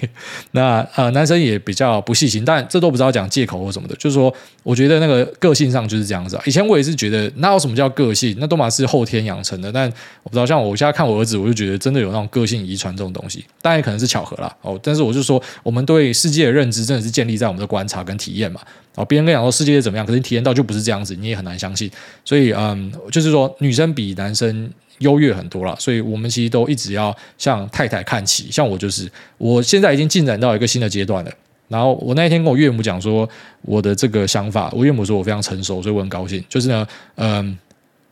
那呃，男生也比较不细心，但这都不知道讲借口或什么的。就是说，我觉得那个个性上就是这样子啊。以前我也是觉得，那有什么叫个性？那都嘛是后天养成的。但我不知道，像我现在看我儿子，我就觉得真的有那种个性遗传这种东西。当然也可能是巧合啦。哦，但是我就说，我们对世界的认知真的是建立在我们的观察跟体验嘛。哦，别人跟讲说世界怎么样，可是你体验到就不是这样子，你也很难相信。所以，嗯，就是说女生比男生优越很多了。所以我们其实都一直要向太太看齐。像我就是，我现在已经进展到一个新的阶段了。然后我那一天跟我岳母讲说我的这个想法，我岳母说我非常成熟，所以我很高兴。就是呢，嗯，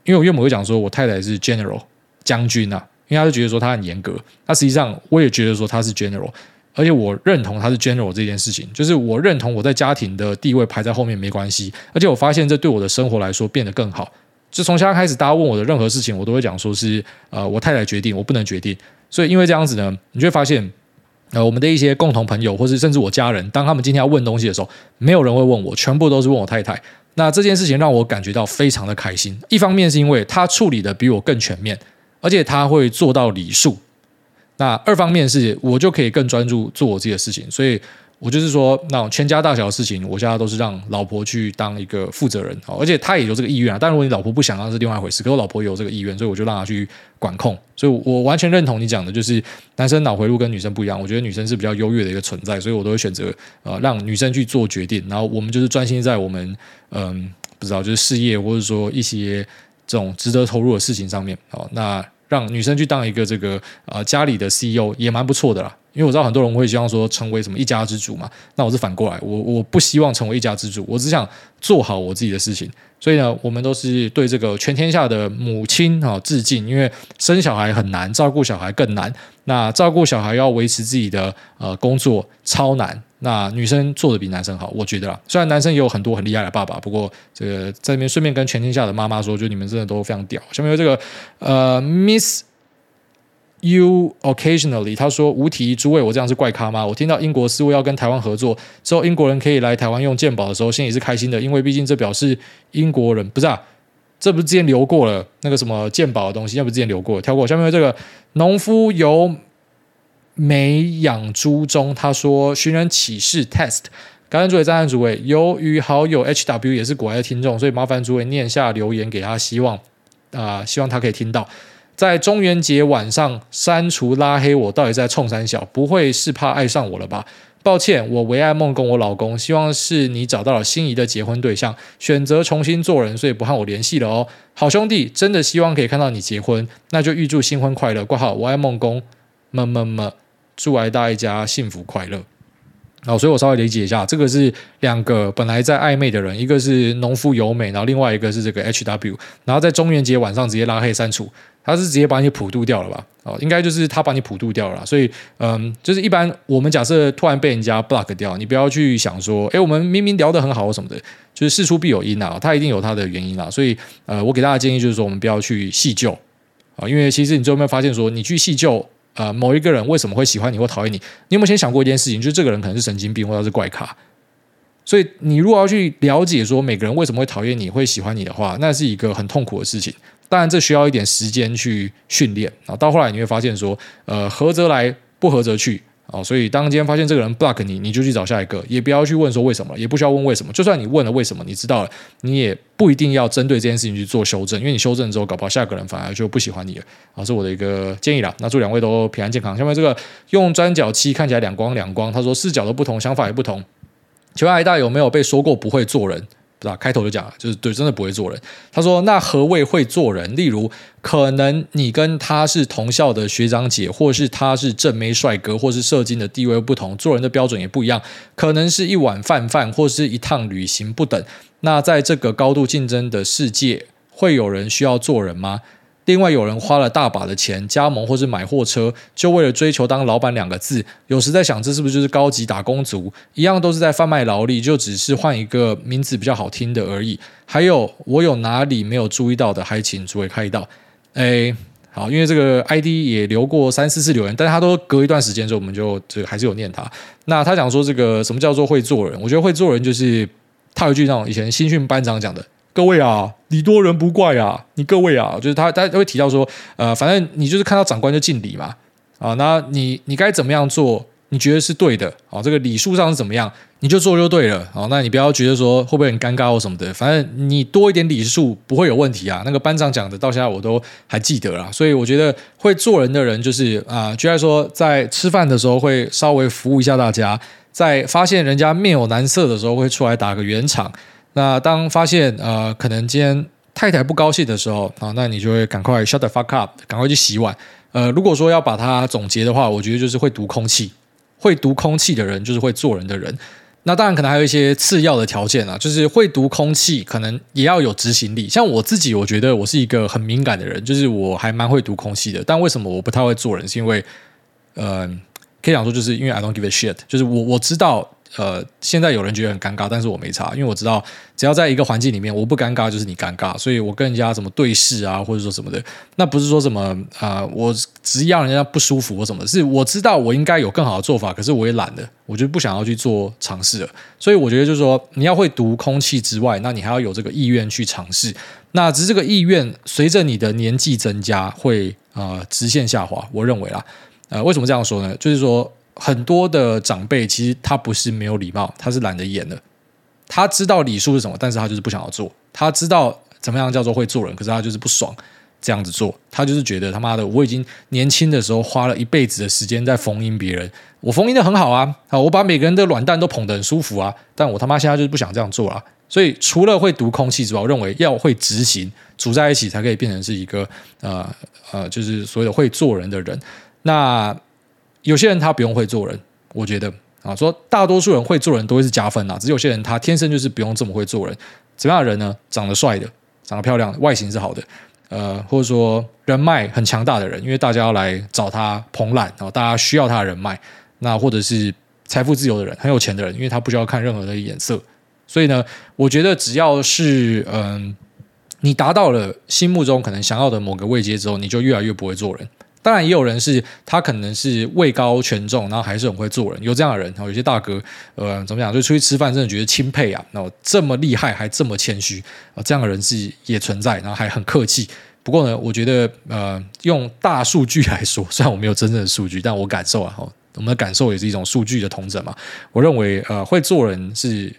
因为我岳母会讲说我太太是 general 将军啊，因为他就觉得说他很严格。那实际上我也觉得说他是 general。而且我认同他是 general 这件事情，就是我认同我在家庭的地位排在后面没关系。而且我发现这对我的生活来说变得更好。就从现在开始，大家问我的任何事情，我都会讲说是呃我太太决定，我不能决定。所以因为这样子呢，你就会发现呃我们的一些共同朋友，或是甚至我家人，当他们今天要问东西的时候，没有人会问我，全部都是问我太太。那这件事情让我感觉到非常的开心。一方面是因为他处理的比我更全面，而且他会做到礼数。那二方面是我就可以更专注做我自己的事情，所以我就是说，那种全家大小的事情，我现在都是让老婆去当一个负责人，而且她也有这个意愿啊。但如果你老婆不想，那是另外一回事。可我老婆有这个意愿，所以我就让她去管控。所以我完全认同你讲的，就是男生脑回路跟女生不一样。我觉得女生是比较优越的一个存在，所以我都会选择呃让女生去做决定，然后我们就是专心在我们嗯、不知道就是事业或者说一些这种值得投入的事情上面。好，那让女生去当一个这个呃家里的 CEO 也蛮不错的啦。因为我知道很多人会希望说成为什么一家之主嘛，那我是反过来，我我不希望成为一家之主，我只想做好我自己的事情。所以呢，我们都是对这个全天下的母亲啊致敬，因为生小孩很难，照顾小孩更难。那照顾小孩要维持自己的呃工作超难，那女生做的比男生好，我觉得啦。虽然男生也有很多很厉害的爸爸，不过这个在这边顺便跟全天下的妈妈说，就你们真的都非常屌。下面有这个呃 Miss。You occasionally，他说无题诸位，我这样是怪咖吗？我听到英国似乎要跟台湾合作之后，英国人可以来台湾用健保的时候，心里是开心的，因为毕竟这表示英国人不是啊，这不是之前留过了那个什么健保的东西，要不是之前留过了，跳过。下面这个农夫有没养猪中，他说寻人启事 test，感恩诸位，赞叹诸位，由于好友 HW 也是国外的听众，所以麻烦诸位念下留言给他，希望啊、希望他可以听到。在中元节晚上删除拉黑我，到底在冲三小？不会是怕爱上我了吧？抱歉，我唯爱梦跟我老公，希望是你找到了心仪的结婚对象，选择重新做人，所以不和我联系了哦。好兄弟，真的希望可以看到你结婚，那就预祝新婚快乐。挂号，我爱梦工，么么么，祝爱大一家幸福快乐。好，所以我稍微理解一下，这个是两个本来在暧昧的人，一个是农夫由美，然后另外一个是这个 HW，然后在中元节晚上直接拉黑删除。他是直接把你普渡掉了吧？哦，应该就是他把你普渡掉了。所以，嗯，就是一般我们假设突然被人家 block 掉，你不要去想说，诶，我们明明聊得很好什么的，就是事出必有因啊，他一定有他的原因啊。所以，呃，我给大家建议就是说，我们不要去细究啊，因为其实你最后有没有发现说，你去细究呃某一个人为什么会喜欢你或讨厌你，你有没有先想过一件事情，就是这个人可能是神经病或者是怪咖。所以，你如果要去了解说每个人为什么会讨厌你会喜欢你的话，那是一个很痛苦的事情。当然，这需要一点时间去训练啊。到后来你会发现说，呃，合则来，不合则去啊。所以，当今天发现这个人 block 你，你就去找下一个，也不要去问说为什么，也不需要问为什么。就算你问了为什么，你知道了，你也不一定要针对这件事情去做修正，因为你修正之后，搞不好下个人反而就不喜欢你了啊。是我的一个建议啦。那祝两位都平安健康。下面这个用转角器看起来两光两光，他说视角都不同，想法也不同。请问爱大有没有被说过不会做人？不知道，开头就讲了，就是对，真的不会做人。他说：“那何谓会做人？例如，可能你跟他是同校的学长姐，或是他是正妹帅哥，或是社经的地位不同，做人的标准也不一样。可能是一碗饭饭，或是一趟旅行不等。那在这个高度竞争的世界，会有人需要做人吗？”另外有人花了大把的钱加盟或是买货车，就为了追求当老板两个字。有时在想，这是不是就是高级打工族？一样都是在贩卖劳力，就只是换一个名字比较好听的而已。还有，我有哪里没有注意到的，还请诸位开导。哎，好，因为这个 ID 也留过三四次留言，但是他都隔一段时间之后，我们就这个还是有念他。那他讲说，这个什么叫做会做人？我觉得会做人就是他有一句那种以前新训班长讲的。各位啊，礼多人不怪啊！你各位啊，就是他，他会提到说，呃，反正你就是看到长官就敬礼嘛，啊，那你你该怎么样做？你觉得是对的啊？这个礼数上是怎么样，你就做就对了啊。那你不要觉得说会不会很尴尬或什么的，反正你多一点礼数不会有问题啊。那个班长讲的到现在我都还记得啦，所以我觉得会做人的人就是啊，就来说在吃饭的时候会稍微服务一下大家，在发现人家面有难色的时候会出来打个圆场。那当发现呃，可能今天太太不高兴的时候啊，那你就会赶快 shut the fuck up，赶快去洗碗。呃，如果说要把它总结的话，我觉得就是会读空气，会读空气的人就是会做人的人。那当然可能还有一些次要的条件啊，就是会读空气，可能也要有执行力。像我自己，我觉得我是一个很敏感的人，就是我还蛮会读空气的。但为什么我不太会做人？是因为，呃，可以讲说，就是因为 I don't give a shit，就是我我知道。呃，现在有人觉得很尴尬，但是我没差，因为我知道，只要在一个环境里面，我不尴尬就是你尴尬，所以我跟人家什么对视啊，或者说什么的，那不是说什么啊、我只要人家不舒服或什么，是我知道我应该有更好的做法，可是我也懒了，我就不想要去做尝试了。所以我觉得就是说，你要会读空气之外，那你还要有这个意愿去尝试。那只是这个意愿随着你的年纪增加会啊、直线下滑，我认为啦，呃，为什么这样说呢？就是说。很多的长辈其实他不是没有礼貌，他是懒得演的。他知道礼数是什么，但是他就是不想要做。他知道怎么样叫做会做人，可是他就是不爽这样子做。他就是觉得他妈的，我已经年轻的时候花了一辈子的时间在逢迎别人，我逢迎的很好啊，啊，我把每个人的软蛋都捧得很舒服啊，但我他妈现在就是不想这样做啊。所以除了会读空气之外，我认为要会执行，组在一起才可以变成是一个呃呃，就是所谓的会做人的人。那有些人他不用会做人，我觉得。啊，说大多数人会做人都会是加分呐，只有些人他天生就是不用这么会做人。怎么样的人呢？长得帅的，长得漂亮的，外形是好的，呃，或者说人脉很强大的人，因为大家要来找他捧揽，然后大家需要他的人脉。那或者是财富自由的人，很有钱的人，因为他不需要看任何的眼色。所以呢，我觉得只要是嗯、你达到了心目中可能想要的某个位阶之后，你就越来越不会做人。当然，也有人是他可能是位高权重，然后还是很会做人，有这样的人。然后有些大哥，呃，怎么讲，就出去吃饭，真的觉得钦佩啊。然后这么厉害，还这么谦虚啊，这样的人是也存在，然后还很客气。不过呢，我觉得，呃，用大数据来说，虽然我没有真正的数据，但我感受啊，我们的感受也是一种数据的同整嘛。我认为，呃，会做人是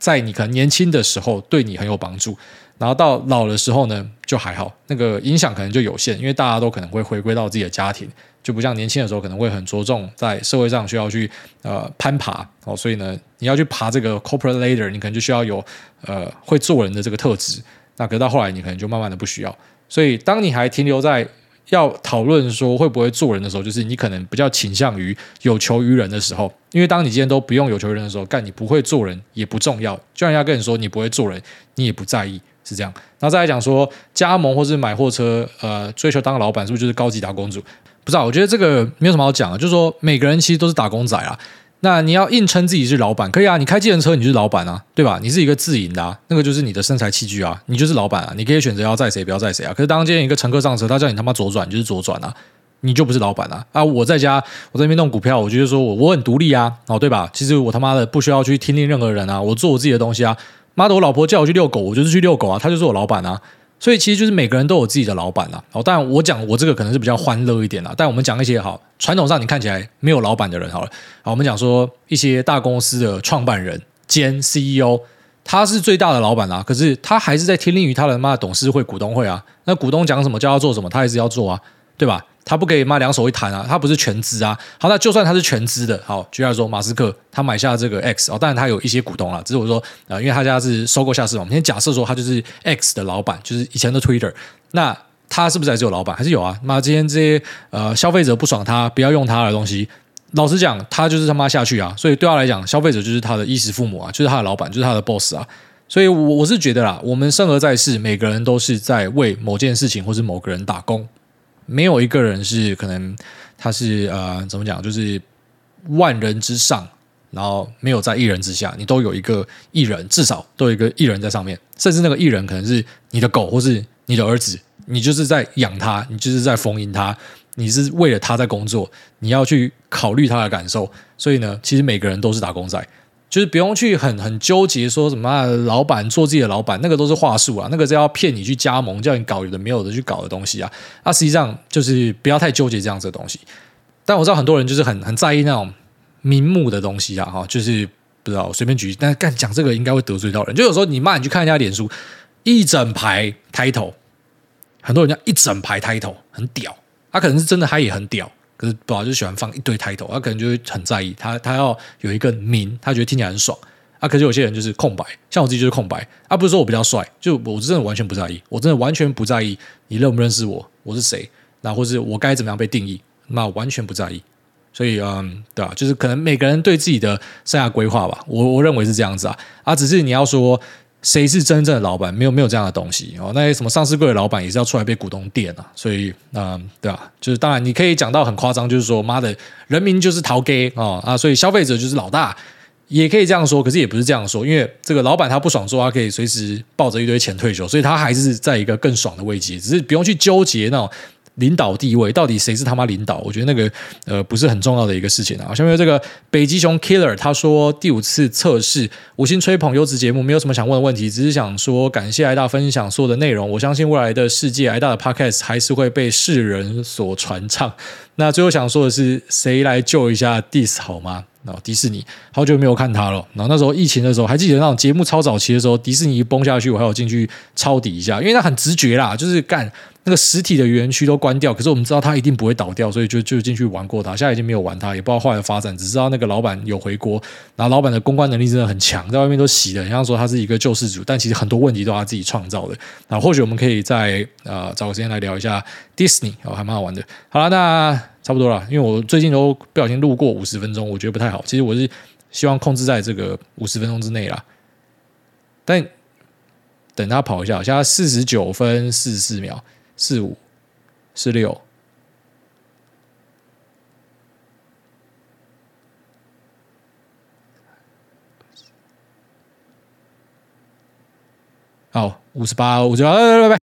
在你可能年轻的时候对你很有帮助。然后到老的时候呢，就还好，那个影响可能就有限，因为大家都可能会回归到自己的家庭，就不像年轻的时候可能会很着重在社会上需要去呃攀爬哦，所以呢，你要去爬这个 corporate ladder，你可能就需要有呃会做人的这个特质。那可到后来，你可能就慢慢的不需要。所以当你还停留在要讨论说会不会做人的时候，就是你可能比较倾向于有求于人的时候，因为当你今天都不用有求于人的时候，干你不会做人也不重要，就像人家跟你说你不会做人，你也不在意。是这样，然后再来讲说加盟或是买货车，呃，追求当老板是不是就是高级打工族？不知道，我觉得这个没有什么好讲的，就是说每个人其实都是打工仔啊。那你要硬称自己是老板，可以啊，你开计程车你就是老板啊，对吧？你是一个自营的，那个就是你的生财器具啊，你就是老板啊，你可以选择要载谁不要载谁啊。可是当今天一个乘客上车，他叫你他妈左转，你就是左转啊，你就不是老板啊。啊，我在家我在那边弄股票，我觉得说我我很独立啊，哦，对吧？其实我他妈的不需要去听听任何人啊，我做我自己的东西啊。妈的，我老婆叫我去遛狗，我就是去遛狗啊，他就是我老板啊，所以其实就是每个人都有自己的老板啊。哦，当然我讲我这个可能是比较欢乐一点啦，但我们讲一些好传统上你看起来没有老板的人好了，好，我们讲说一些大公司的创办人兼 CEO，他是最大的老板啊，可是他还是在听令于他的妈的董事会、股东会啊，那股东讲什么叫他做什么，他还是要做啊，对吧？他不可以妈两手一摊啊，他不是全资啊。好，那就算他是全资的，好，举例来说，马斯克他买下这个 X 哦，当然他有一些股东了，只是我说啊、因为他家是收购下市嘛，我们先假设说他就是 X 的老板，就是以前的 Twitter，那他是不是还是有老板？还是有啊？那今天这些呃消费者不爽他，不要用他的东西，老实讲，他就是他妈下去啊。所以对他来讲，消费者就是他的衣食父母啊，就是他的老板，就是他的 boss 啊。所以我我是觉得啦，我们生而在世，每个人都是在为某件事情或是某个人打工。没有一个人是可能他是呃怎么讲，就是万人之上，然后没有在一人之下，你都有一个一人，至少都有一个一人在上面，甚至那个一人可能是你的狗或是你的儿子，你就是在养他，你就是在逢迎他，你是为了他在工作，你要去考虑他的感受，所以呢，其实每个人都是打工仔。就是不用去很很纠结说什么、啊、老板做自己的老板，那个都是话术啊，那个是要骗你去加盟，叫你搞有的没有的去搞的东西啊。那、实际上就是不要太纠结这样子的东西。但我知道很多人就是很很在意那种名目的东西啊，哈，就是不知道随便举，但干讲这个应该会得罪到人。就有时候你骂你去看人家脸书，一整排 title，很多人家一整排 title 很屌，他、可能是真的，他也很屌。可是不好，就喜欢放一堆 title，他可能就会很在意，他他要有一个名，他觉得听起来很爽啊。可是有些人就是空白，像我自己就是空白啊。不是说我比较帅，就我真的完全不在意，我真的完全不在意你认不认识我，我是谁，那或是我该怎么样被定义，那完全不在意。所以嗯，对啊，就是可能每个人对自己的生涯规划吧，我我认为是这样子啊啊，只是你要说。谁是真正的老板？没有没有这样的东西哦。那些什么上市柜的老板也是要出来被股东电啊。所以，嗯，对啊，就是当然你可以讲到很夸张，就是说妈的，人民就是头家啊啊，所以消费者就是老大，也可以这样说。可是也不是这样说，因为这个老板他不爽说他可以随时抱着一堆钱退休，所以他还是在一个更爽的位置，只是不用去纠结那种领导地位，到底谁是他妈领导？我觉得那个呃不是很重要的一个事情啊。下面有这个北极熊 Killer 他说第五次测试五星吹捧优质节目，没有什么想问的问题，只是想说感谢癌大分享所有的内容。我相信未来的世界，癌大的 Podcast 还是会被世人所传唱。那最后想说的是，谁来救一下 Diss 好吗？然后迪士尼好久没有看他了。然后那时候疫情的时候，还记得那种节目超早期的时候，迪士尼崩下去，我还有进去抄底一下，因为他很直觉啦，就是干那个实体的园区都关掉，可是我们知道它一定不会倒掉，所以就就进去玩过它。现在已经没有玩它，也不知道后来的发展，只知道那个老板有回国，然后老板的公关能力真的很强，在外面都洗的，像说他是一个救世主，但其实很多问题都是他自己创造的。那或许我们可以再呃找个时间来聊一下迪士尼，哦，还蛮好玩的。好了，那。差不多了，因为我最近都不小心录过五十分钟，我觉得不太好。其实我是希望控制在这个五十分钟之内啦。但等他跑一下，现在四十九分四十四秒，四五四六。好，五十八，我就拜拜拜拜。